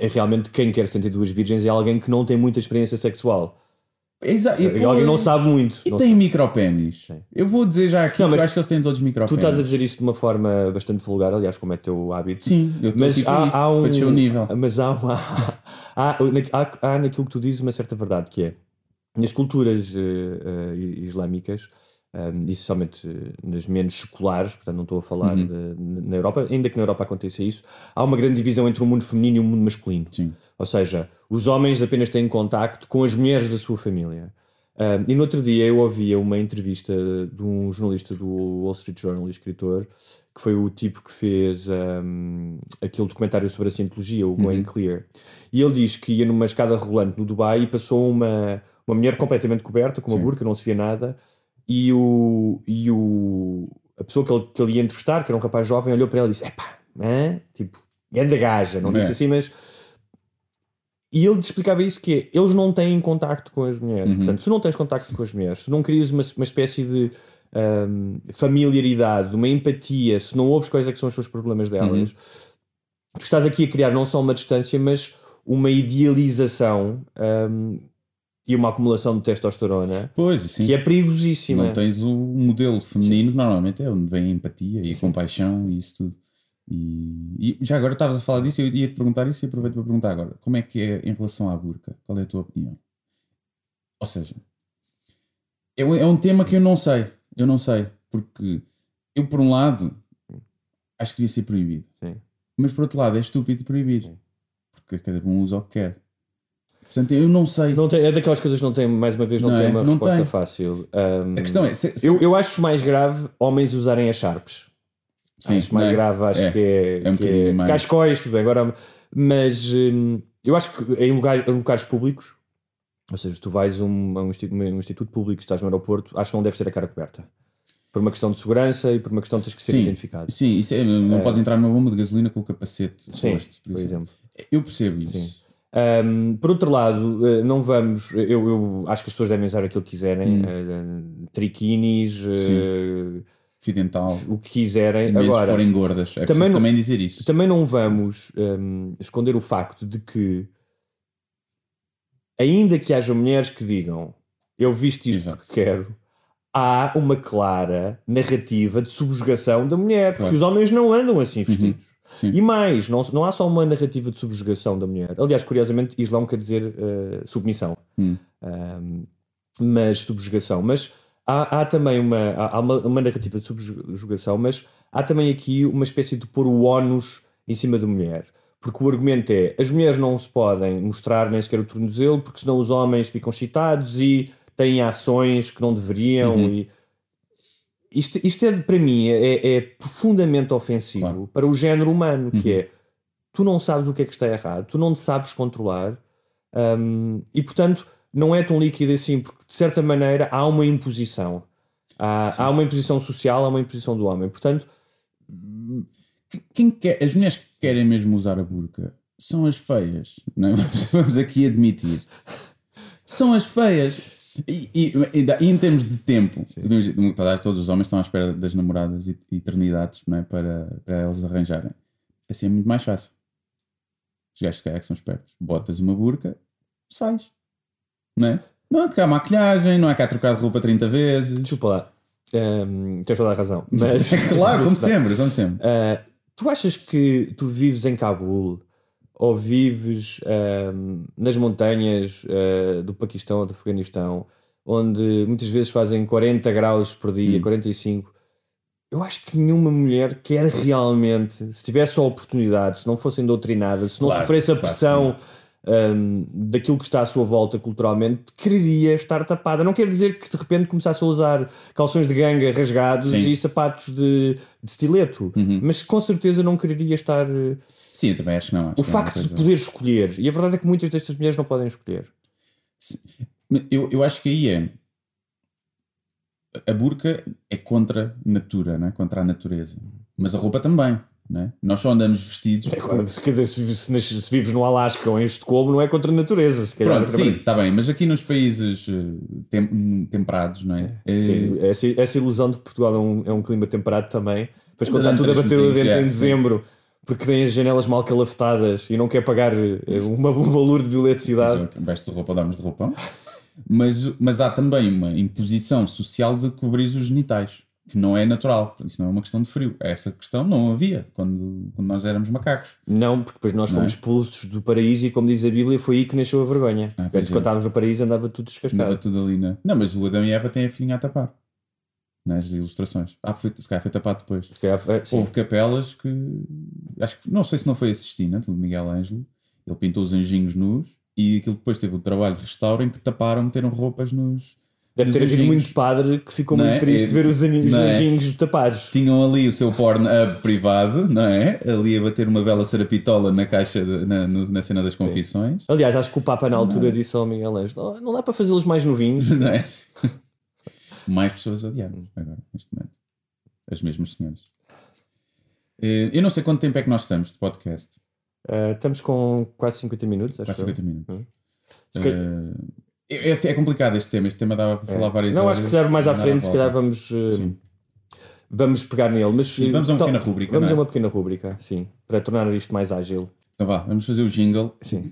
é realmente quem quer 72 virgens é alguém que não tem muita experiência sexual. Exa- e, É pô, alguém não sabe muito. E Não tem micropénis. Eu vou dizer já aqui Não, que eu acho que eles têm todos Tu micropénis. estás a dizer isso de uma forma bastante vulgar, aliás, como é teu hábito. Sim, eu estou tipo há, isso, há um, para descer o nível. Mas há, um- [LAUGHS] há, há, há, naquilo que tu dizes uma certa verdade, que é nas culturas eh, eh, islâmicas, um, e somente eh, nas menos seculares, portanto não estou a falar Uhum. de- na Europa, ainda que na Europa aconteça isso, há uma grande divisão entre o mundo feminino e o mundo masculino. Sim. Ou seja, os homens apenas têm contacto com as mulheres da sua família. Um, e no outro dia eu ouvia uma entrevista de um jornalista do Wall Street Journal escritor, que foi o tipo que fez um, aquele documentário sobre a cientologia, o Going Uhum. Clear. E ele diz que ia numa escada rolante no Dubai e passou uma, uma mulher completamente coberta, com uma Sim. burca, não se via nada, e, o, e o, a pessoa que ele, que ele ia entrevistar, que era um rapaz jovem, olhou para ela e disse: Epá, hã? tipo, grande gaja, não É. disse assim, mas. E ele explicava isso que é, eles não têm contacto com as mulheres. Uhum. Portanto, se não tens contacto com as mulheres, se não crias uma, uma espécie de hum, familiaridade, uma empatia, se não ouves quais é que são os seus problemas delas, Uhum. tu estás aqui a criar não só uma distância, mas uma idealização hum, e uma acumulação de testosterona Pois, sim. que é perigosíssima. Não tens o modelo feminino, que normalmente é onde vem a empatia e a compaixão e isso tudo. E, e já agora estavas a falar disso, eu ia te perguntar isso e aproveito para perguntar agora: como é que é em relação à burca? Qual é a tua opinião? Ou seja, é, um- é um tema que eu não sei, eu não sei, porque eu, por um lado, acho que devia ser proibido, Sim. mas por outro lado, é estúpido proibir, Sim. porque cada um usa o que quer. Portanto, eu não sei. Não tem, é daquelas coisas que não tem, mais uma vez, não, Não tem é? uma Não resposta tem. fácil. Hum, A questão é: se- se- eu, eu acho mais grave homens usarem as Sharps. Sim, acho mais é? grave, acho É, que é, é um que bocadinho mais. cascóis, tudo bem. Agora, mas hum, eu acho que em, lugar, em lugares públicos, ou seja, se tu vais a um, a um instituto, um instituto público, estás no aeroporto, acho que não deve ter a cara coberta. Por uma questão de segurança e por uma questão de teres que ser Sim, identificado. Sim, isso é, não É. podes entrar numa bomba de gasolina com o capacete Sim, posto, por, por exemplo. exemplo. Eu percebo isso. Um, por outro lado, eh, não vamos. Eu, eu acho que as pessoas devem usar aquilo que quiserem, Hum. eh, triquinis, eh, O que quiserem. mesmo Agora, forem gordas. É também preciso não- também dizer isso. também não vamos hum, esconder o facto de que, ainda que haja mulheres que digam eu visto isto Exato. porque quero, há uma clara narrativa de subjugação da mulher, porque os homens não andam assim vestidos. E mais, não, não há só uma narrativa de subjugação da mulher. Aliás, curiosamente, Islão quer dizer eh, submissão, Hum. Um, mas subjugação. Mas há, há também uma, há uma, uma narrativa de subjugação, mas há também aqui uma espécie de pôr o ónus em cima da mulher. Porque o argumento é, as mulheres não se podem mostrar nem sequer o tornozelo, porque senão os homens ficam excitados e têm ações que não deveriam. Uhum. E... Isto, isto é, para mim, é, é profundamente ofensivo para o género humano, que Uhum. é, tu não sabes o que é que está errado, tu não te sabes controlar, hum, e portanto não é tão líquido assim, porque de certa maneira há uma imposição. Há, há uma imposição social, há uma imposição do homem. Portanto, Quem quer, as mulheres que querem mesmo usar a burca são as feias, não é? [LAUGHS] Vamos- aqui admitir. São as feias. E, e- e em termos de tempo, todos os homens estão à espera das namoradas e e eternidades é? para, para elas arranjarem. Assim é muito mais fácil. Os gajos que são espertos. Botas uma burca, sais. Não é? Não é cá maquilhagem, não é cá trocar de roupa 30 vezes. Desculpa lá. hum, tens toda a razão. [LAUGHS] Mas, claro, como [LAUGHS] sempre, como sempre. ah, tu achas que tu vives em Cabul ou vives hum, nas montanhas ah, do Paquistão ou do Afeganistão, onde muitas vezes fazem 40 graus por dia, Hum. 45? Eu acho que nenhuma mulher quer realmente, se tivesse a oportunidade, se não fosse doutrinada, se não Claro, sofresse a claro hum, daquilo que está à sua volta culturalmente, quereria estar tapada. Não quer dizer que de repente começasse a usar calções de ganga rasgados Sim. e sapatos de, de estileto, Uhum. mas com certeza não quereria estar. eh, Sim, eu também acho que não. acho o que é facto de coisa- poder escolher, e a verdade é que muitas destas mulheres não podem escolher. Eu, eu acho que aí é. A burca é contra a natura, não é? contra a natureza. Mas a roupa também. É? Nós só andamos vestidos. É claro, se, quer dizer, se, vives- se se vives no Alasca ou em Estocolmo, não é contra a natureza. Se calhar, Pronto, sim, está bem. Mas aqui nos países eh, tem- temperados, não é? Eh, Sim, essa, essa ilusão de que Portugal é um, é um clima temperado também. Depois quando está tudo a bater mesinhos, dentro é, em dezembro, porque tem as janelas mal calafetadas e não quer pagar eh, uma, um valor de eletricidade. Vestes de roupa, dormes de roupão. Mas, mas há também uma imposição social de cobrir os genitais, que não é natural. Isso não é uma questão de frio. Essa questão não havia quando, quando nós éramos macacos. Não, porque depois nós fomos é? expulsos do paraíso e, como diz a Bíblia, foi aí que nasceu a vergonha. Ah, Antes, é. quando estávamos no paraíso, andava tudo descascado. Andava tudo ali. Não, mas o Adão e Eva têm a filhinha a tapar. Nas ilustrações. Ah, foi, se calhar foi tapado depois. Calhar. Houve capelas que. Acho que. Não sei se não foi a Sistina, do Miguel Ângelo. Ele pintou os anjinhos nus e aquilo depois teve o trabalho de restauro em que taparam, meteram roupas nos. Deve ter havido muito padre que ficou Não muito é? triste de ver os anjinhos, Não os é? anjinhos tapados. Tinham ali o seu porno hub privado, não é? Ali a bater uma bela serapitola na caixa, de- na, na cena das confissões. Aliás, acho que o Papa na altura Não. disse ao Miguel Ângelo: "Oh, não dá para fazê-los mais novinhos. [LAUGHS] Não é? [LAUGHS] Mais pessoas odiaram agora, neste momento. As mesmas senhoras. Eh, Eu não sei quanto tempo é que nós estamos de podcast. Eh, estamos com quase 50 minutos. Acho Quase eu. 50 minutos. Hum. Eh, é, é complicado este tema. Este tema dava para falar É. várias Não, horas. acho que calhar mais à Não frente, se calhar falar. vamos, eh, Sim. vamos pegar nele. Mas, Sim, vamos a uma então, pequena rúbrica, Vamos não é? a uma pequena rúbrica, sim, para tornar isto mais ágil. Então vá, vamos fazer o jingle. Sim.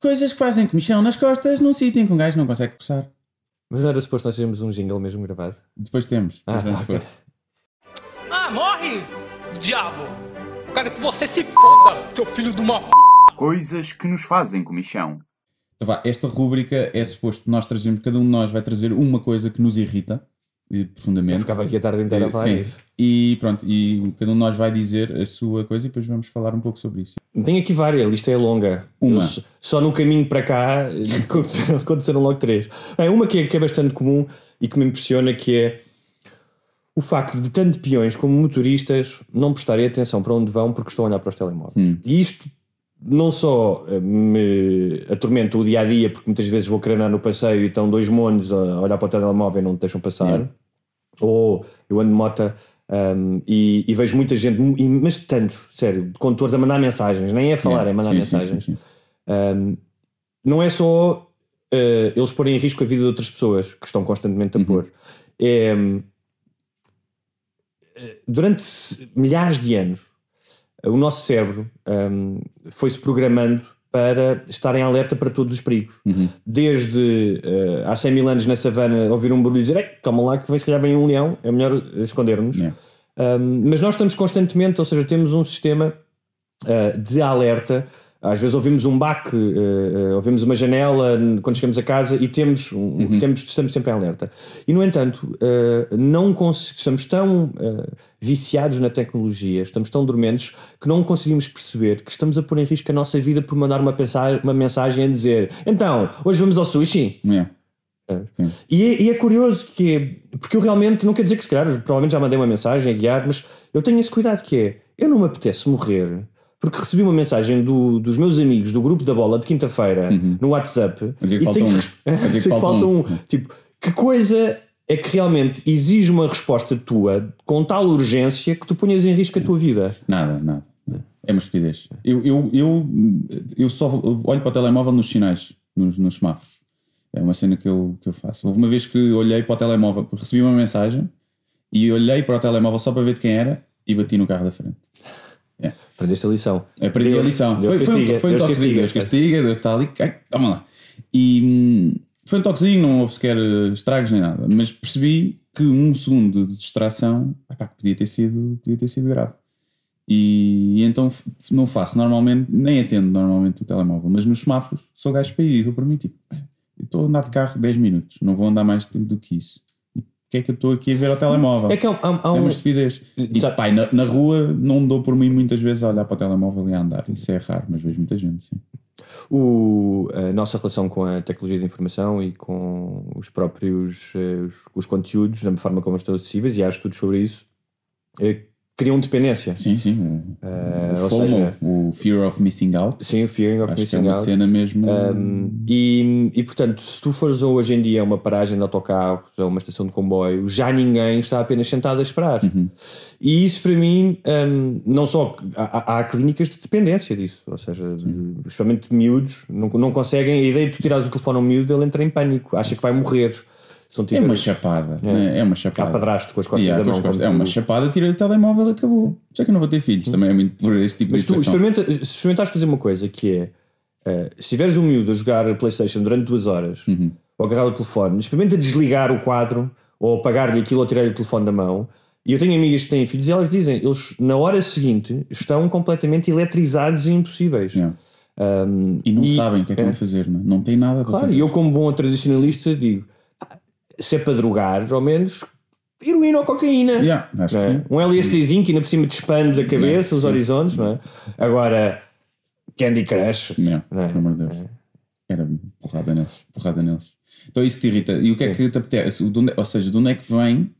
Coisas que fazem comichão nas costas num sítio em que um gajo não consegue coçar. Mas não era suposto nós termos um jingle mesmo gravado? Depois temos. Depois Ah, vamos ok. pôr. Ah, morre! Diabo! Quero que você se foda, seu filho de uma p. Coisas que nos fazem comichão. Então vá, esta rúbrica é suposto que nós trazemos, cada um de nós vai trazer uma coisa que nos irrita profundamente. Eu ficava aqui a tarde inteira a falar sim. nisso. E pronto, e cada um de nós vai dizer a sua coisa e depois vamos falar um pouco sobre isso. Tenho aqui várias, a lista é longa. Uma. Só no caminho para cá aconteceram- aconteceram logo três. Bem, uma que é, que é bastante comum e que me impressiona que é o facto de tanto peões como motoristas não prestarem atenção para onde vão porque estão a olhar para os telemóveis. Hum. E isto não só eh, me atormenta o dia a dia, porque muitas vezes vou andar no passeio e estão dois monos a olhar para o telemóvel e não te deixam passar, Yeah. ou eu ando de moto um, e, e vejo muita gente, mas tantos, sério, de condutores a mandar mensagens, nem é falar, Yeah. é mandar Sim, mensagens. sim, sim. Um, não é só uh, eles porem em risco a vida de outras pessoas que estão constantemente Uhum. a pôr. É, um, durante milhares de anos, o nosso cérebro um, foi-se programando para estarem alerta para todos os perigos. Desde eh, há 100 mil anos na savana ouvir um barulho e dizer "Ei, calma lá que vem, se calhar vem um leão, é melhor escondermos. Um, mas nós estamos constantemente, ou seja, temos um sistema uh, de alerta. Às vezes ouvimos um baque, uh, ouvimos uma janela quando chegamos a casa e temos, um, temos estamos sempre em alerta. E, no entanto, uh, não estamos tão uh, viciados na tecnologia, estamos tão dormentes que não conseguimos perceber que estamos a pôr em risco a nossa vida por mandar uma, pensa- uma mensagem a dizer então, hoje vamos ao sushi. E é, e é curioso que é, porque eu realmente não quer dizer que se calhar provavelmente já mandei uma mensagem a guiar, mas eu tenho esse cuidado que é eu não me apetece morrer porque recebi uma mensagem do- dos meus amigos do grupo da bola de quinta-feira no WhatsApp A dizer que falta tenho um. dizer que [LAUGHS] falta um. Tipo, que coisa é que realmente exige uma resposta tua com tal urgência que tu ponhas em risco a tua vida? Nada, nada. É uma estupidez. Eu, eu, eu, eu só olho para o telemóvel nos sinais, nos, nos semáforos. É uma cena que eu, que eu faço. Houve uma vez que olhei para o telemóvel, recebi uma mensagem e olhei para o telemóvel só para ver de quem era e bati no carro da frente. É. Aprendeste a lição. Aprendi a lição. Deus foi, foi, castiga, um, foi um Deus toquezinho. Deus castiga. Deus está ali. Ai, toma lá. E hum, foi um toquezinho, não houve sequer eh, estragos nem nada. Mas percebi que um segundo de distração epá, podia, ter sido, podia ter sido grave. E, e então não faço normalmente, nem atendo normalmente o telemóvel, mas nos semáforos sou gajo para ir e dou para mim tipo, "Bem, eu estou a andar de carro 10 minutos, não vou andar mais tempo do que isso. O que é que eu estou aqui a ver ao telemóvel? É que há, há- há É um- uma estupidez. E pai, na, na rua não me dou por mim muitas vezes a olhar para o telemóvel e a andar. Isso é raro, mas vejo muita gente, sim. o, a nossa relação com a tecnologia de informação e com os próprios eh, os, os conteúdos, da forma como estão acessíveis, e há estudos sobre isso, eh, criam dependência. Sim, sim. O, Eh, o FOMO, seja, o Fear of Missing Out. Sim, o Fear of Acho Missing que é uma Out. cena mesmo. Um, e, e portanto, se tu fores hoje em dia a uma paragem de autocarros ou uma estação de comboio, já ninguém está apenas sentado a esperar. Uhum. E isso para mim, um, não só. Há, há clínicas de dependência disso, ou seja, de- especialmente miúdos, não, não conseguem. A ideia de tu tirares o telefone ao miúdo, ele entra em pânico, acha que vai morrer. Se não É uma chapada. né? É, uma chapada. Há padrasto com as costas Yeah, da mão, costas. É uma chapada, tira o telemóvel e acabou. Já que eu não vou ter filhos, também é muito por este tipo Mas de tu experimenta, se experimentares fazer uma coisa que é eh, se tiveres um miúdo a jogar Playstation durante duas horas Uhum. ou agarrar o telefone, experimenta desligar o quadro ou apagar-lhe aquilo ou tirar-lhe o telefone da mão. E eu tenho amigas que têm filhos e elas dizem, eles na hora seguinte estão completamente eletrizados e impossíveis. Um, E não sabem o que é que é. vão fazer, não, é? não tem nada para Claro, fazer. e eu como bom tradicionalista digo, "Ah, se é para drogar, ao menos heroína ou cocaína. Yeah, acho não que é? sim. Um LSDzinho que ainda por cima te expande a cabeça, Yeah, os sim. horizontes, não é? Agora, Candy Crush. Yeah, não é? pelo amor de Deus. Era porrada neles, porrada neles. Então isso te irrita. E o que é que te apetece? Ou seja, de onde é que vem?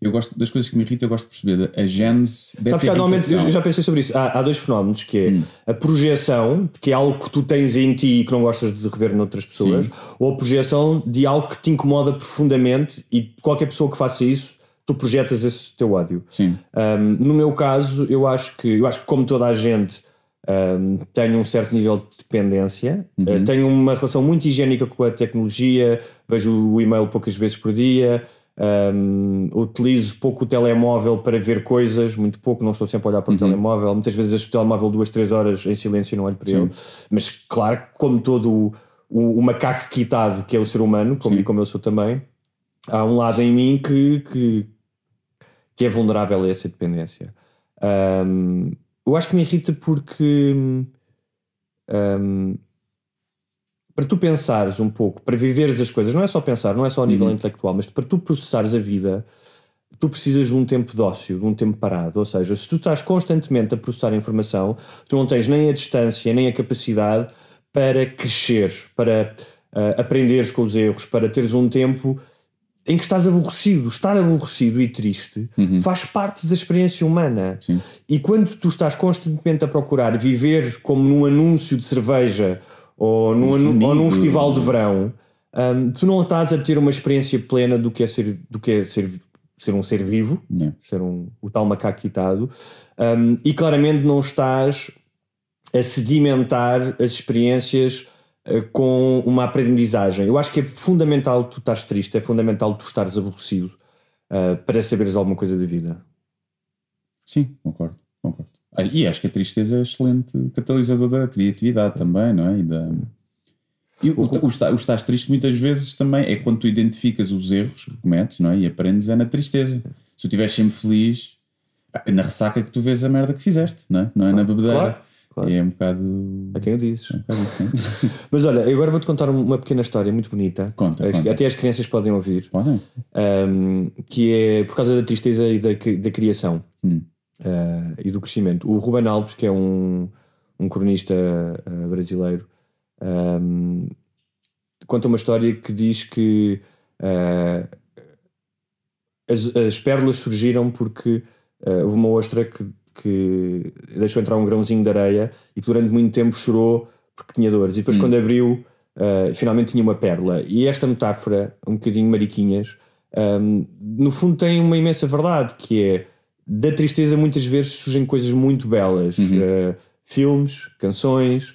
Eu gosto das coisas que me irritam, eu gosto de perceber a gênese dessa Sabes que normalmente, eu já pensei sobre isso. Há, há dois fenómenos, que é a projeção, que é algo que tu tens em ti e que não gostas de rever noutras pessoas, Sim. ou a projeção de algo que te incomoda profundamente e qualquer pessoa que faça isso, tu projetas esse teu ódio. Sim. Um, no meu caso, eu acho que eu acho que como toda a gente um, tenho um certo nível de dependência, Uhum. Uh, tenho uma relação muito higiênica com a tecnologia, vejo o e-mail poucas vezes por dia, um, utilizo pouco o telemóvel para ver coisas, muito pouco, não estou sempre a olhar para o telemóvel, muitas vezes deixo o telemóvel duas, três horas em silêncio e não olho para Sim. ele, mas claro, como todo o, o, o macaco quitado que é o ser humano, como, e como eu sou também, há um lado em mim que, que, que é vulnerável a essa dependência. Um, eu acho que me irrita porque um, para tu pensares um pouco, para viveres as coisas, não é só pensar, não é só a nível Uhum. intelectual, mas para tu processares a vida, tu precisas de um tempo de ócio, de um tempo parado. Ou seja, se tu estás constantemente a processar a informação, tu não tens nem a distância, nem a capacidade para crescer, para ah, aprenderes com os erros, para teres um tempo em que estás aborrecido. Estar aborrecido e triste faz parte da experiência humana. E quando tu estás constantemente a procurar viver como num anúncio de cerveja ou num, ou num festival de verão, hum, tu não estás a ter uma experiência plena do que é ser, do que é ser, ser um ser vivo, ser um, o tal macaco quitado, hum, e claramente não estás a sedimentar as experiências eh, com uma aprendizagem. Eu acho que é fundamental tu estares triste, é fundamental tu estares aborrecido eh, para saberes alguma coisa da vida. Sim, concordo, concordo. E acho que a tristeza é excelente catalisador da criatividade também, não é? E, da... e o, o, o estás triste muitas vezes também é quando tu identificas os erros que cometes, não é? E aprendes é na tristeza. Se tu estiveres sempre feliz, é na ressaca que tu vês a merda que fizeste, não é? Não é na bebedeira. Claro, claro. E é um bocado. A quem eu disse. É um bocado assim. [LAUGHS] Mas olha, eu agora vou-te contar um- uma pequena história muito bonita. Conta, As- conta. Até as crianças podem ouvir. Podem. Um, que é por causa da tristeza e da, da criação Hum. Uh, e do crescimento. O Ruben Alves, que é um, um cronista uh, brasileiro, um, conta uma história que diz que uh, as, as pérolas surgiram porque houve uma ostra que, que deixou entrar um grãozinho de areia e que durante muito tempo chorou porque tinha dores. E depois, Hum. quando abriu, uh, finalmente tinha uma pérola. E esta metáfora, um bocadinho mariquinhas, um, no fundo tem uma imensa verdade, que é da tristeza muitas vezes surgem coisas muito belas. Uh, filmes, canções,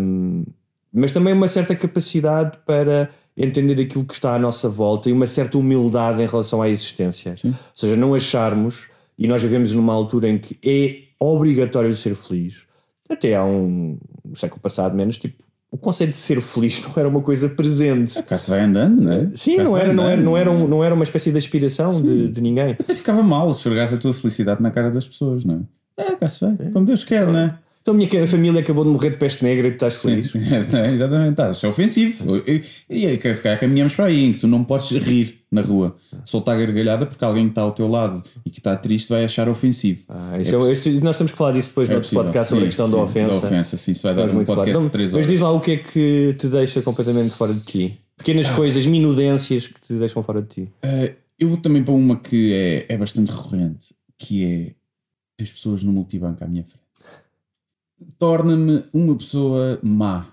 um, mas também uma certa capacidade para entender aquilo que está à nossa volta e uma certa humildade em relação à existência. Ou seja, não acharmos, e nós vivemos numa altura em que é obrigatório ser feliz, até há um século passado menos, tipo, o conceito de ser feliz não era uma coisa presente. Cá se vai andando, não é? Sim, não era, não, era, andando. não, era um- não era uma espécie de aspiração de, de ninguém. Até ficava mal se esfregasse a tua felicidade na cara das pessoas, não é? É, cá se vai. Como Deus quer, não é? Então a minha família acabou de morrer de peste negra e tu estás feliz. [LAUGHS] É, exatamente, tá, isso é ofensivo. E, e, e que se calhar caminhamos para aí, em que tu não podes rir na rua, soltar gargalhada porque alguém que está ao teu lado e que está triste vai achar ofensivo. Ah, isso é- este- nós temos que falar disso depois no outro podcast sobre a questão sim, da ofensa. Da ofensa, sim, isso vai dar um podcast claro. de 3 Mas horas. diz lá o que é que te deixa completamente fora de ti. Pequenas Ah. coisas, minudências que te deixam fora de ti. Eh, eu vou também para uma que é, é bastante recorrente, que é as pessoas no multibanco à minha frente. Torna-me uma pessoa má.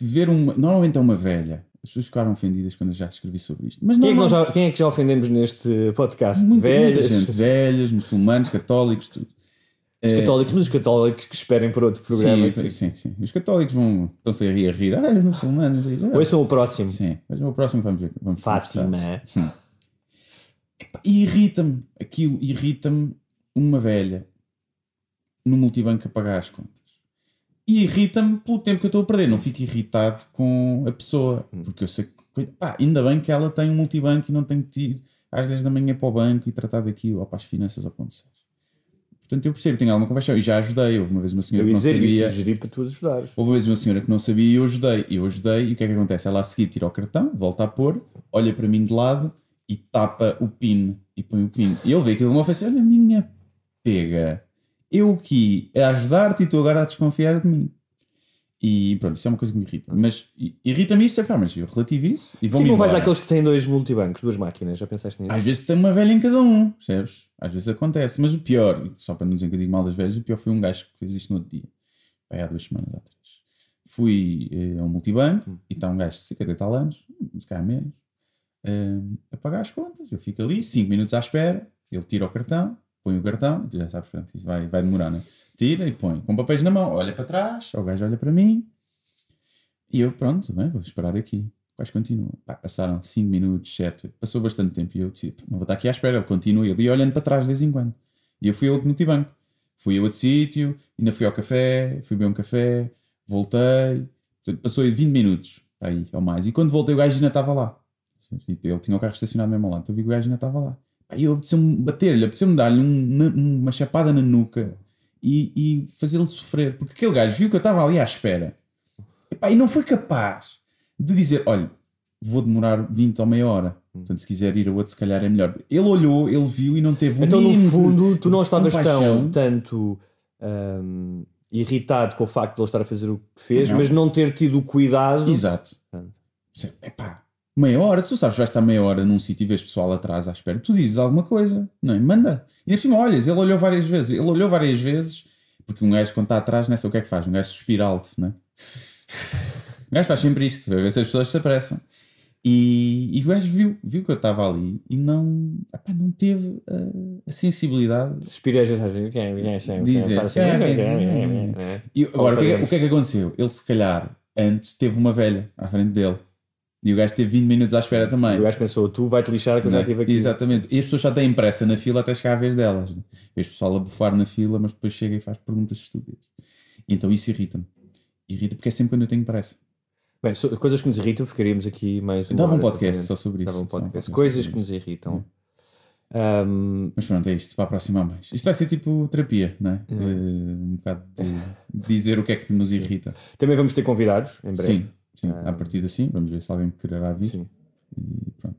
Ver uma. Normalmente é uma velha. As pessoas ficaram ofendidas quando eu já escrevi sobre isto. Mas Quem é, que já, quem é que já ofendemos neste podcast? Muita, Velhas, muita gente. Velhas, muçulmanos, católicos, tudo. os Eh, católicos, mas os católicos que esperem por outro programa. Sim, sim, sim. Os católicos vão, estão-se a rir, a rir. Ah, os muçulmanos. não sei. Ouçam o próximo. Sim, mas o próximo vamos ver. Vamos Fátima. Hum. E irrita-me, aquilo irrita-me uma velha no multibanco a pagar as contas. E irrita-me pelo tempo que eu estou a perder. Não fico irritado com a pessoa, porque eu sei que, pá, ainda bem que ela tem um multibanco e não tem que ir às 10 da manhã para o banco e tratar daquilo, ou para as finanças, ou para onde seja. Portanto, eu percebo, tenho alguma compaixão e já ajudei. Houve uma vez uma senhora Eu que não dizer sabia. sugerir para tu ajudares. Houve uma vez uma senhora que não sabia e eu ajudei. Eu ajudei e o que é que acontece? Ela a seguir tira o cartão, volta a pôr, olha para mim de lado e tapa o PIN e põe o PIN. E ele vê aquilo uma ofensa, olha a minha pega. Eu aqui a ajudar-te e tu agora a desconfiar de mim. E pronto, isso é uma coisa que me irrita. Mas i- irrita-me isso, é pá, mas eu relativizo e Porquê vou-me que não vais àqueles que têm dois multibancos, duas máquinas? Já pensaste nisso? Às vezes tem uma velha em cada um, percebes? Às vezes acontece. Mas o pior, só para não dizer que eu digo mal das velhas, o pior foi um gajo que fez isto no outro dia. Vai há duas semanas, há três. Fui eh, a um multibanco e está um gajo de 50 e tal anos, se calhar menos, eh, a pagar as contas. Eu fico ali, 5 minutos à espera, ele tira o cartão, põe o cartão, tu já sabes, pronto, isto vai, vai demorar, né? Tira e põe com papéis na mão, olha para trás, o gajo olha para mim e eu, pronto, bem, vou esperar aqui. O gajo continua. Pá, passaram 5 minutos, 7, passou bastante tempo e eu disse, "Pá, não vou estar aqui à espera, ele continua, ele olhando para trás de vez em quando. E eu fui a outro multibanco. Fui a outro sítio, ainda fui ao café, fui beber um café, voltei. Portanto, passou aí 20 minutos, aí, ou mais. E quando voltei, o gajo ainda estava lá. Ele tinha o carro estacionado mesmo lado, então eu vi que o gajo ainda estava lá. Aí eu apeteceu-me bater-lhe, apeteceu-me dar-lhe um- uma chapada na nuca e, e fazê-lo sofrer, porque aquele gajo viu que eu estava ali à espera. Epá, e não foi capaz de dizer: olha, vou demorar 20 ou meia hora. Portanto, se quiser ir a outro, se calhar é melhor. Ele olhou, ele viu e não teve um Então, no fundo, tu não estavas tão tanto hum, irritado com o facto de ele estar a fazer o que fez, Não. mas não ter tido o cuidado. Exato. Epá, meia hora, se tu sabes que vais estar meia hora num sítio e vês pessoal atrás à espera, tu dizes alguma coisa, não é? Manda. E cima, olhas, ele olhou várias vezes, ele olhou várias vezes, porque um gajo quando está atrás, nessa o que é que faz? Um gajo suspira alto, não é? O gajo faz sempre isto, vai ver se as pessoas se apressam. E, e o gajo viu, viu que eu estava ali e não, epá, não teve uh, a sensibilidade Suspirei a é, quem é, dizer assim, "Ah, é, é, é, é. E agora, o que, é, Ou o que é que aconteceu? Ele, se calhar, antes teve uma velha à frente dele. E o gajo teve 20 minutos à espera também. E o gajo pensou, tu vai-te lixar que eu já é? estive aqui. Exatamente. E as pessoas já têm pressa na fila até chegar à vez delas. Né? Vês pessoal a bufar na fila, mas depois chega e faz perguntas estúpidas. E então isso irrita-me. Irrita porque é sempre quando eu tenho pressa. Bem, so- coisas que nos irritam, ficaríamos aqui mais Dava um podcast só sobre isso. Dava um Só um podcast. Coisas que nos irritam. Ahm, Mas pronto, é isto, para aproximar mais. Isto vai ser tipo terapia, não é? Eh, um bocado de dizer o que é que nos irrita. também vamos ter convidados em breve. Sim, sim. A partir assim, vamos ver se alguém quererá vir. Sim. E pronto.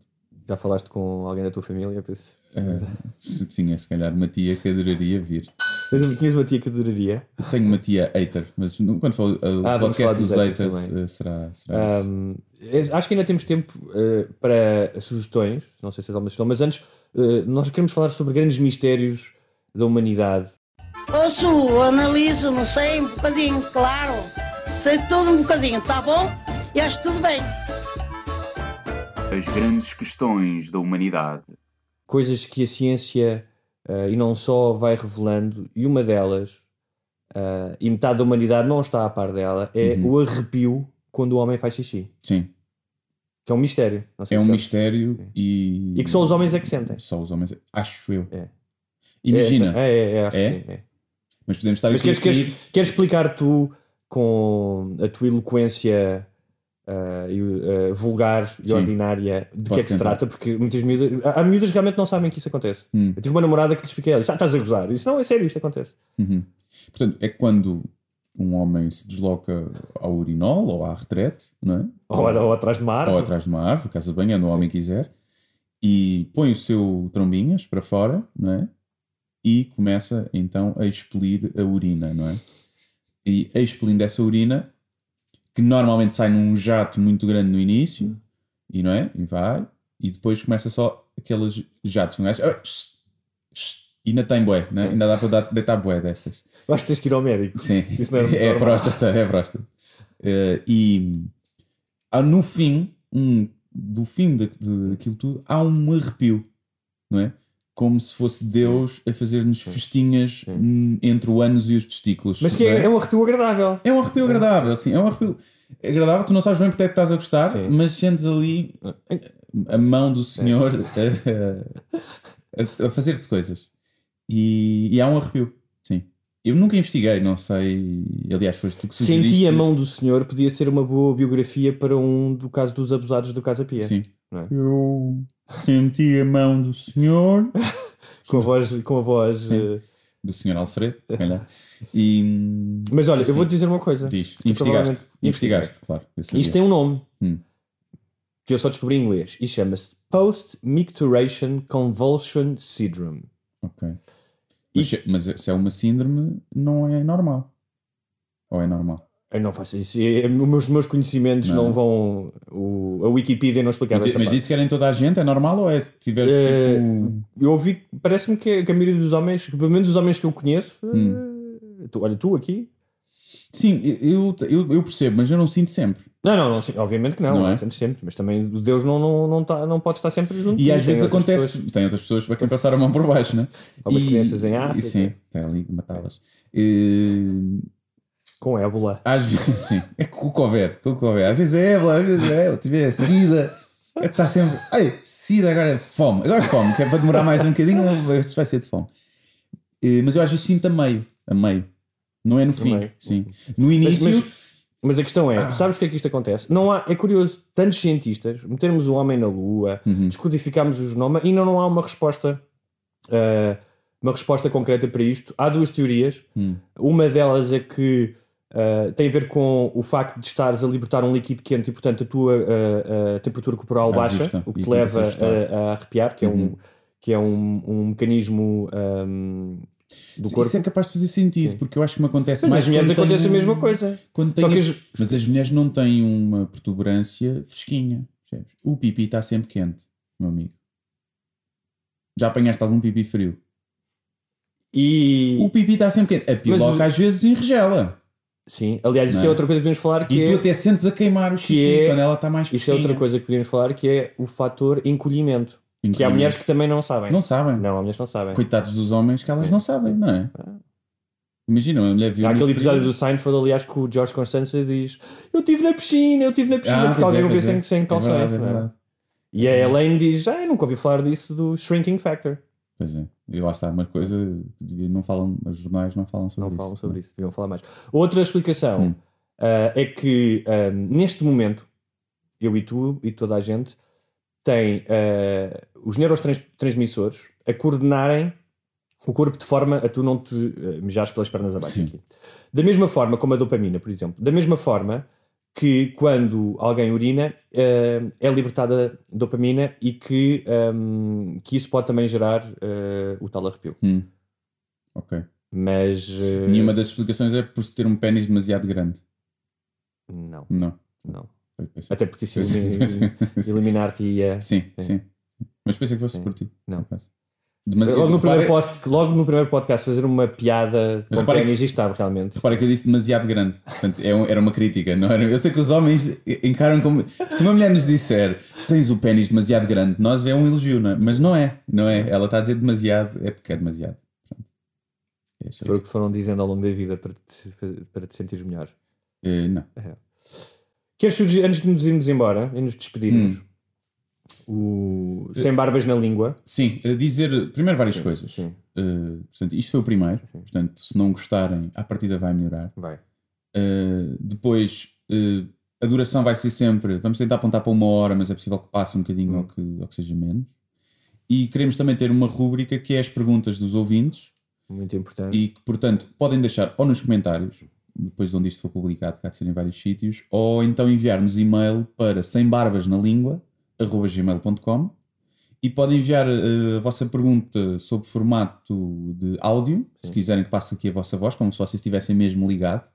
Já falaste com alguém da tua família? Por isso. Eh, se tinha, se calhar, uma tia que adoraria vir. Mas tinhas uma tia que adoraria. Eu tenho uma tia hater, mas quando for o Ah, vamos podcast dos dos haters haters, eh, será, será isso. Ahm, eh, acho que ainda temos tempo eh, para sugestões. Não sei se é alguma sugestão, mas antes eh, nós queremos falar sobre grandes mistérios da humanidade. Ouço, analiso, não sei, um bocadinho, claro. Sei tudo um bocadinho, tá bom? E acho tudo bem. As grandes questões da humanidade. Coisas que a ciência eh, e não só vai revelando, e uma delas, eh, e metade da humanidade não está a par dela, é Uhum. o arrepio quando o homem faz xixi. Sim. Que é um mistério. Não sei É se um sabes. mistério e. E que só os homens é que sentem. Só os homens. Acho eu. É. Imagina. É, é, é, acho É? que sim. é. Mas podemos estar Mas aqui a queres, queres, queres explicar tu com a tua eloquência e, ah, vulgar e Sim. ordinária de que Posso é que se tentar. trata? Porque muitas miúdas, há há miúdas que realmente não sabem que isso acontece. Hum. Eu tive uma namorada que lhe expliquei, ela disse, ah, estás a gozar. Eu disse, não, é sério, isto acontece. Uhum. Portanto, é quando um homem se desloca ao urinol ou à retrete, não é? Ou, ou atrás de uma árvore. Ou atrás de uma árvore, casa de banho, onde o homem quiser, e põe o seu trombinhas para fora, não é? E começa então a expelir a urina, não é? E expelindo essa urina, que normalmente sai num jato muito grande no início, e não é? E vai, e depois começa só aqueles jatos? Ah, shh, shh, E ainda tem bué, né? ainda dá para dar- deitar bué destas. Acho que tens que ir ao médico. Sim, é [LAUGHS] é, próstata, é próstata. Eh, e ah, no fim, um, do fim daquilo tudo, há um arrepio, não é? Como se fosse Deus a fazer-nos festinhas entre o ânus e os testículos. Mas que não é, é um arrepio agradável. é um arrepio agradável, sim. É um arrepio agradável. Tu não sabes bem porque é que estás a gostar, mas sentes ali a mão do Senhor a, a- a fazer-te coisas. E, e há um arrepio, sim. Eu nunca investiguei, não sei. Aliás, foste tu que sugeriste. Senti a mão do senhor, podia ser uma boa biografia para um do caso dos abusados do Casa Pia. Sim. Não é? Eu senti a mão do Senhor. [LAUGHS] Com a voz. Com a voz eh, Do Senhor Alfredo, se calhar. E, Mas olha, eu assim, vou-te dizer uma coisa. Diz. Investigaste. provavelmente- Investigaste, claro. Isto tem um nome Hum. que eu só descobri em inglês e chama-se Post-Micturition Convulsion Syndrome. Ok. Mas, se- mas se é uma síndrome, não é normal. Ou é normal? Eu não faço isso. É- Os meus, meus conhecimentos não, Não. vão. o- a Wikipedia não explicava Mas, mas isso querem toda a gente? É normal ou é se tiveres Eh, tipo. Eu ouvi, parece-me que, que a maioria dos homens, pelo menos os homens que eu conheço, eh, tu- olha, tu aqui. Sim, eu, eu, eu percebo, mas eu não sinto sempre. Não, não, não obviamente que não, Não não é? sempre, mas também Deus não, não, não, tá, não pode estar sempre junto. E às vezes acontece. pessoas. Tem outras pessoas para quem passar a mão por baixo, né? Ou as crianças em África. E, sim, tem ali matá-las. E, Com ébola. às vezes, [LAUGHS] sim. É com o que houver. Com o que houver. Às vezes é ébola, às vezes é. Eu tiver sida. Está sempre. Ai, sida, agora é fome. Agora é fome, que é para demorar mais um bocadinho, este vai ser de fome. E, mas eu às vezes sinto a meio. A meio. Não é no fim. meio. Sim. No Mas- início. Mas, mas a questão é, sabes o que é que isto acontece? Não há, é curioso, tantos cientistas, metermos o homem na Lua, Uhum. descodificarmos o genoma e ainda não há uma resposta, ah, uma resposta concreta para isto. Há duas teorias. Hum. Uma delas é que ah, tem a ver com o facto de estares a libertar um líquido quente e, portanto, a tua ah, ah, temperatura corporal baixa, Ajusta o que te leva a, a arrepiar, que é um, Uhum. que é um, um mecanismo ahm, do corpo. Isso é capaz de fazer sentido, porque eu acho que me acontece Mas mais as mulheres acontece a mesma coisa. Quando as- Mas as mulheres não têm uma protuberância fresquinha. percebes? O pipi está sempre quente, meu amigo. Já apanhaste algum pipi frio? E... O pipi está sempre quente. A piloca às vezes enregela. Sim, aliás, isso é é? outra coisa que podemos falar que E é, tu até sentes a queimar o xixi que é- quando ela está mais Isso é fresquinha. outra coisa que podemos falar que é o fator encolhimento. Que há Encolhimento. mulheres que também não sabem. Não sabem. Não, há mulheres que não sabem. Coitados dos homens que elas não sabem, não é? Imagina, uma mulher viu Há aquele frio. episódio do Seinfeld, aliás, que o George Constanza diz Eu estive na piscina, eu estive na piscina, Ah, porque alguém é, o vê sem, é. sem É calções. é é? E a Elaine diz Ah, nunca ouvi falar disso do Shrinking Factor. Pois é. E lá está, uma coisa não falam, os jornais não falam sobre Não isso. falam sobre isso, deviam falar mais. Outra explicação Hum. ah, é que ah, neste momento, eu e tu e toda a gente tem ah, os neurotransmissores a coordenarem o corpo de forma a tu não te uh, mejares pelas pernas abaixo. Da mesma forma como a dopamina, por exemplo. Da mesma forma que quando alguém urina uh, é libertada dopamina e que, um, que isso pode também gerar uh, o tal arrepio. Hum. Ok. Mas. uh, Nenhuma das explicações é por se ter um pênis demasiado grande. Não. Não. Não. Até porque [LAUGHS] pensei- eliminar-te ia. Sim, sim. Mas pensei que fosse Sim. por ti. Não. Mas, logo, no primeiro post, logo no primeiro podcast fazer uma piada com e estava realmente. Repara que eu disse demasiado grande. Portanto, é um- era uma crítica. Não era? Eu sei que os homens encaram como. Se uma mulher nos disser tens o pênis demasiado grande, nós é um elogio, não é? Mas não é. Não é. Ela está a dizer demasiado, é porque é demasiado. É Foi o que foram dizendo ao longo da vida para te, para te sentires melhor. Eh, não. É. Queres sugerir, antes de nos irmos embora e nos despedirmos, Hum. O Sem Barbas na Língua? Sim, a dizer primeiro várias Sim, coisas. sim. Eh, portanto, isto foi o primeiro. Portanto, se não gostarem, a partida vai melhorar. Vai. Uh, depois, uh, a duração vai ser sempre. Vamos tentar apontar para uma hora, mas é possível que passe um bocadinho Hum. ou, que, ou que seja menos. E queremos também ter uma rúbrica que é as perguntas dos ouvintes Muito importante. e que, portanto, podem deixar ou nos comentários, depois de onde isto for publicado, que há de ser em vários sítios, ou então enviar-nos e-mail para sembarbasnalingua.gmail.com e podem enviar uh, a vossa pergunta sob formato de áudio, se quiserem que passe aqui a vossa voz, como se vocês estivessem mesmo ligado,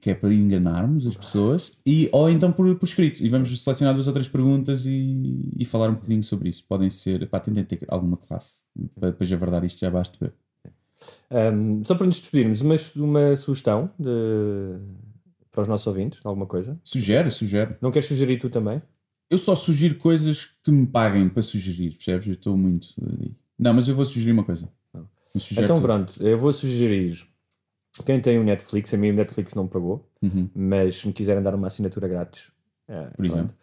que é para enganarmos as pessoas, e, ou então por, por escrito. E vamos selecionar duas outras perguntas e, e falar um bocadinho sobre isso. Podem ser, pá, tentem ter alguma classe, para depois avardar isto já basta ver. Um, só para nos despedirmos, uma, uma sugestão de- para os nossos ouvintes, alguma coisa? Sugere, sugere. Não queres sugerir tu também? Eu só sugiro coisas que me paguem para sugerir, percebes? Eu estou muito. Não, mas eu vou sugerir uma coisa. Então tudo. pronto, eu vou sugerir. Quem tem o Netflix, a mim o Netflix não me pagou, Uhum. mas se me quiserem dar uma assinatura grátis. eh, Por pronto. exemplo.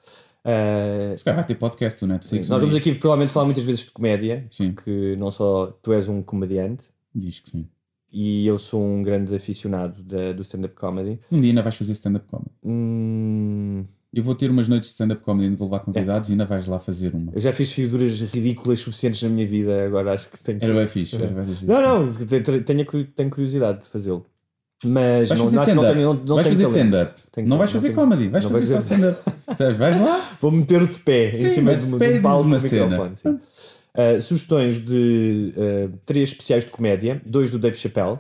Eh, Se calhar vai ter podcast do Netflix. Sim, nós um vamos aqui provavelmente falar muitas vezes de comédia, Sim. porque não só tu és um comediante Diz que sim. e eu sou um grande aficionado da- do stand-up comedy. Um dia ainda vais fazer stand-up comedy. Hum, Eu vou ter umas noites de stand-up comedy e vou levar convidados e ainda vais lá fazer uma. eu já fiz figuras ridículas suficientes na minha vida, agora acho que tenho que... Era bem fixe. Era bem fixe. Não, não, te- tenho, tenho, curiosidade de fazê-lo. Mas Vais não, fazer não não, não vais fazer stand-up. Não vais fazer comedy, vais fazer só stand-up. [LAUGHS] Vais lá. Vou meter de pé Sim, em cima de, de pé de e um palco com uma cena. Uh, sugestões de uh, três especiais de comédia, dois do Dave Chappelle,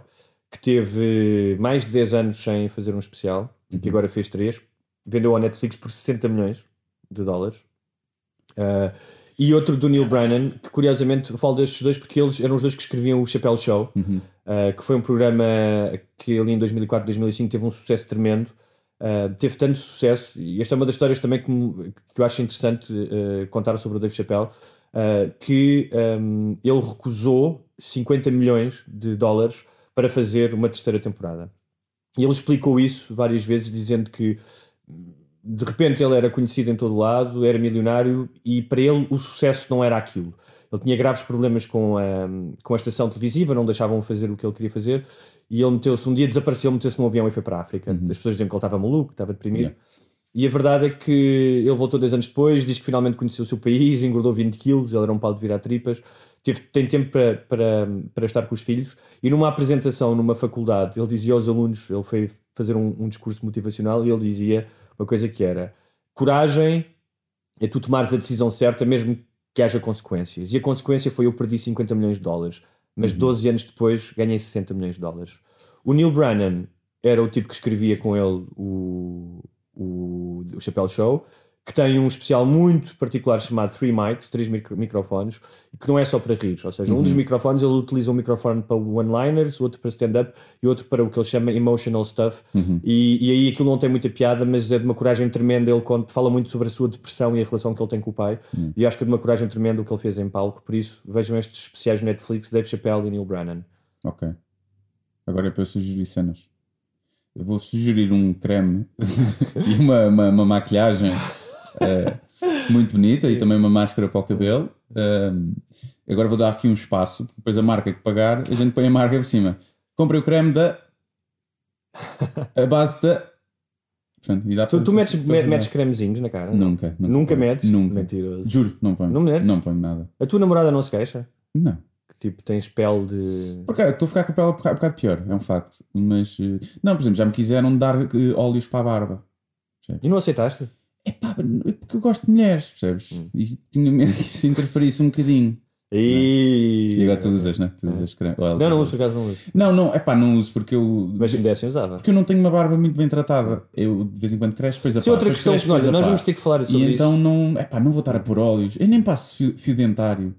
que teve mais de 10 anos sem fazer um especial, e Uhum. que agora fez três, vendeu ao Netflix por 60 milhões de dólares. Uh, e outro do Neil Brennan, que curiosamente eu falo destes dois porque eles eram os dois que escreviam o Chappelle Show, Uhum. uh, que foi um programa que ali em 2004, 2005 teve um sucesso tremendo. Uh, teve tanto sucesso, e esta é uma das histórias também que, que eu acho interessante uh, contar sobre o Dave Chappelle, que um, ele recusou 50 milhões de dólares para fazer uma terceira temporada. E ele explicou isso várias vezes, dizendo que de repente ele era conhecido em todo o lado, era milionário e para ele o sucesso não era aquilo. Ele tinha graves problemas com a, com a estação televisiva, não deixavam fazer o que ele queria fazer e ele meteu-se, um dia desapareceu, meteu-se num avião e foi para a África. As pessoas diziam que ele estava maluco, estava deprimido. Yeah. E a verdade é que ele voltou dois anos depois, diz que finalmente conheceu o seu país, engordou 20 quilos, ele era um pau de virar tripas, teve, tem tempo para, para, para estar com os filhos. E numa apresentação numa faculdade, ele dizia aos alunos, ele foi fazer um, um discurso motivacional e ele dizia uma coisa que era: coragem é tu tomares a decisão certa, mesmo que haja consequências. E a consequência foi eu perdi 50 milhões de dólares, mas 12 anos depois ganhei 60 milhões de dólares. O Neil Brennan era o tipo que escrevia com ele o, o, o Chappelle Show, que tem um especial muito particular chamado Three Mics, três micro- microfones, que não é só para rir. Ou seja, um Uhum. dos microfones ele utiliza um microfone para one-liners, outro para stand-up e outro para o que ele chama emotional stuff. Uhum. E, e aí aquilo não tem muita piada, mas é de uma coragem tremenda. Ele fala muito sobre a sua depressão e a relação que ele tem com o pai. Uhum. E acho que é de uma coragem tremenda o que ele fez em palco. Por isso, vejam estes especiais no Netflix, Dave Chappelle e Neil Brennan. Ok. Agora é para sugerir cenas. Eu vou sugerir um creme [LAUGHS] e uma, uma, uma maquilhagem eh, muito bonita e também uma máscara para o cabelo. Um, agora vou dar aqui um espaço, porque depois a marca que pagar, a gente põe a marca por cima. Comprei o creme da. A base da. E dá Tu, tu metes, metes cremezinhos na cara? Nunca. Nunca, Nunca metes? Nunca. Mentiroso. Juro, não ponho. Não metes? Não ponho nada. A tua namorada não se queixa? Não. Que tipo, tens pele de. Porque estou a ficar com a pele um boca- um bocado pior, é um facto. Mas. eh, Não, por exemplo, já me quiseram dar eh, óleos para a barba. E não aceitaste? É pá, porque eu gosto de mulheres, percebes? Hum. E tinha medo que isso interferisse um bocadinho. E... E agora tu usas, né? Tu usas creme. Não, não uso, por acaso não uso. Não, não, é pá, não uso porque eu. Mas se me dessem, usava. Porque eu não tenho uma barba muito bem tratada. Eu de vez em quando cresce, depois Isso é apá, outra depois questão cresce, que nós- depois nós vamos ter que falar sobre E isso. então não. É pá, não vou estar a pôr óleos. Eu nem passo fio, fio dentário.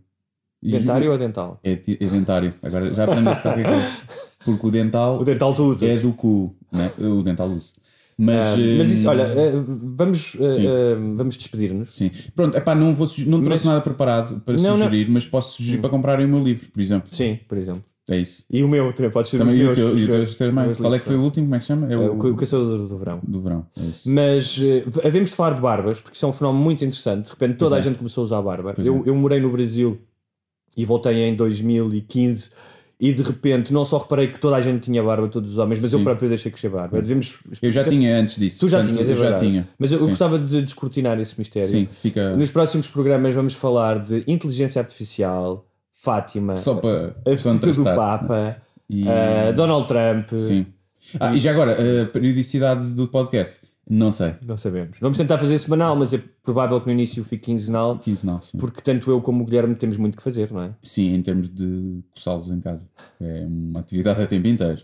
Dentário ou dental? É, é dentário. Agora já aprendeste qualquer coisa. [LAUGHS] Porque o dental. O dental tu usas. É do cu. Né? O dental uso. Mas, Ah, mas isso, hum, olha, eh, vamos, Sim. eh, vamos despedir-nos. Sim. Pronto, epá, não, vou, não trouxe Mas- nada preparado para Não, não. sugerir, mas posso sugerir para comprarem o meu livro, por exemplo. Sim, por exemplo. É isso. E o meu também pode ser Também os e o teu, e o teu também. meus Qual é que foi o último? Como é que se chama? É É o, o Caçador do Verão. do verão. É isso. Mas eh, havemos de falar de barbas, porque isso é um fenómeno muito interessante. De repente toda Pois a é. gente começou a usar barba. Pois Eu, é. eu morei no Brasil e voltei em 2015 e de repente não só reparei que toda a gente tinha barba, todos os homens, mas eu Sim. próprio deixei crescer barba. Devemos... Eu já tinha antes disso. Tu já portanto, tinhas, é eu já tinha. Mas eu, eu gostava de descortinar esse mistério. Sim, fica. Nos próximos programas vamos falar de inteligência artificial, Fátima, Só para a visita do. Papa, E- eh, Donald Trump. Sim. Ah, e já agora, a periodicidade do podcast? Não sei. Não sabemos. Vamos tentar fazer semanal, mas é provável que no início fique quinzenal, Quinzenal, sim. porque tanto eu como o Guilherme temos muito que fazer, não é? Sim, em termos de coçá-los em casa. É uma atividade a tempo inteiro.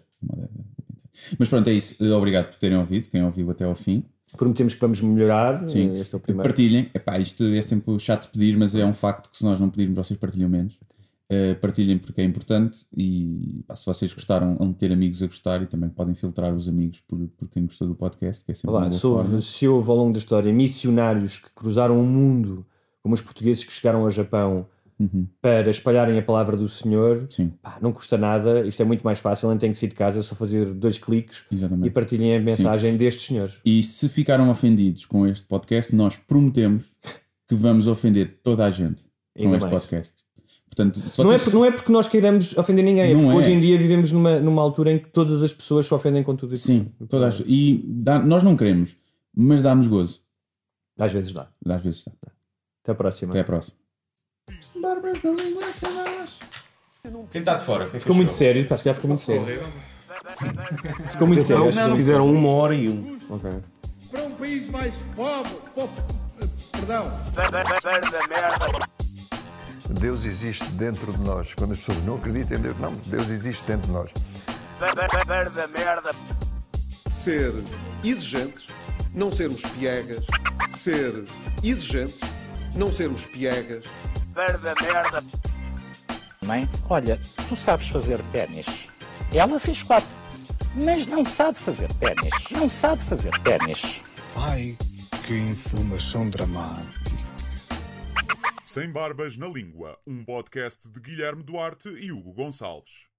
Mas pronto, é isso. Obrigado por terem ouvido, quem ouviu até ao fim. Prometemos que vamos melhorar. Sim. eh, Este é o primeiro. Partilhem. Epá, isto é sempre chato de pedir, mas é um facto que se nós não pedirmos, vocês partilham menos. Uh, partilhem porque é importante e pá, se vocês gostaram, vão ter amigos a gostar e também podem filtrar os amigos por, por quem gostou do podcast, que é sempre Olá, uma houve, forma. se houve ao longo da história missionários que cruzaram o mundo, como os portugueses que chegaram ao Japão Uhum. para espalharem a palavra do Senhor, Sim. pá, não custa nada, isto é muito mais fácil, nem tem que sair de casa, é só fazer dois cliques Exatamente. e partilhem a mensagem destes senhores. E se ficaram ofendidos com este podcast, nós prometemos que vamos ofender toda a gente com Ainda este mais. podcast. Portanto, se Não, é vocês- por- não é porque nós queiramos ofender ninguém, é Não porque é. hoje em dia vivemos numa, numa altura em que todas as pessoas se ofendem com tudo e Sim, todas as- e dá- nós não queremos, mas dá-nos gozo. Às vezes dá. Às vezes dá. Até a próxima. Até à próxima. Quem está de fora? Quem Ficou muito sério, pá, se calhar ficou muito sério. Ficou muito sério. que Fizeram uma hora e um. Ok. Para um país mais pobre, po- eh, perdão, Deus existe dentro de nós. Quando as pessoas não acreditam em Deus, não, Deus existe dentro de nós. Ser exigente, não sermos piegas. Ser exigente, não sermos piegas. Mãe, olha, tu sabes fazer ténis. Ela fez quatro, mas não sabe fazer ténis. Não sabe fazer ténis. Ai, que informação dramática. Sem Barbas na Língua, um podcast de Guilherme Duarte e Hugo Gonçalves.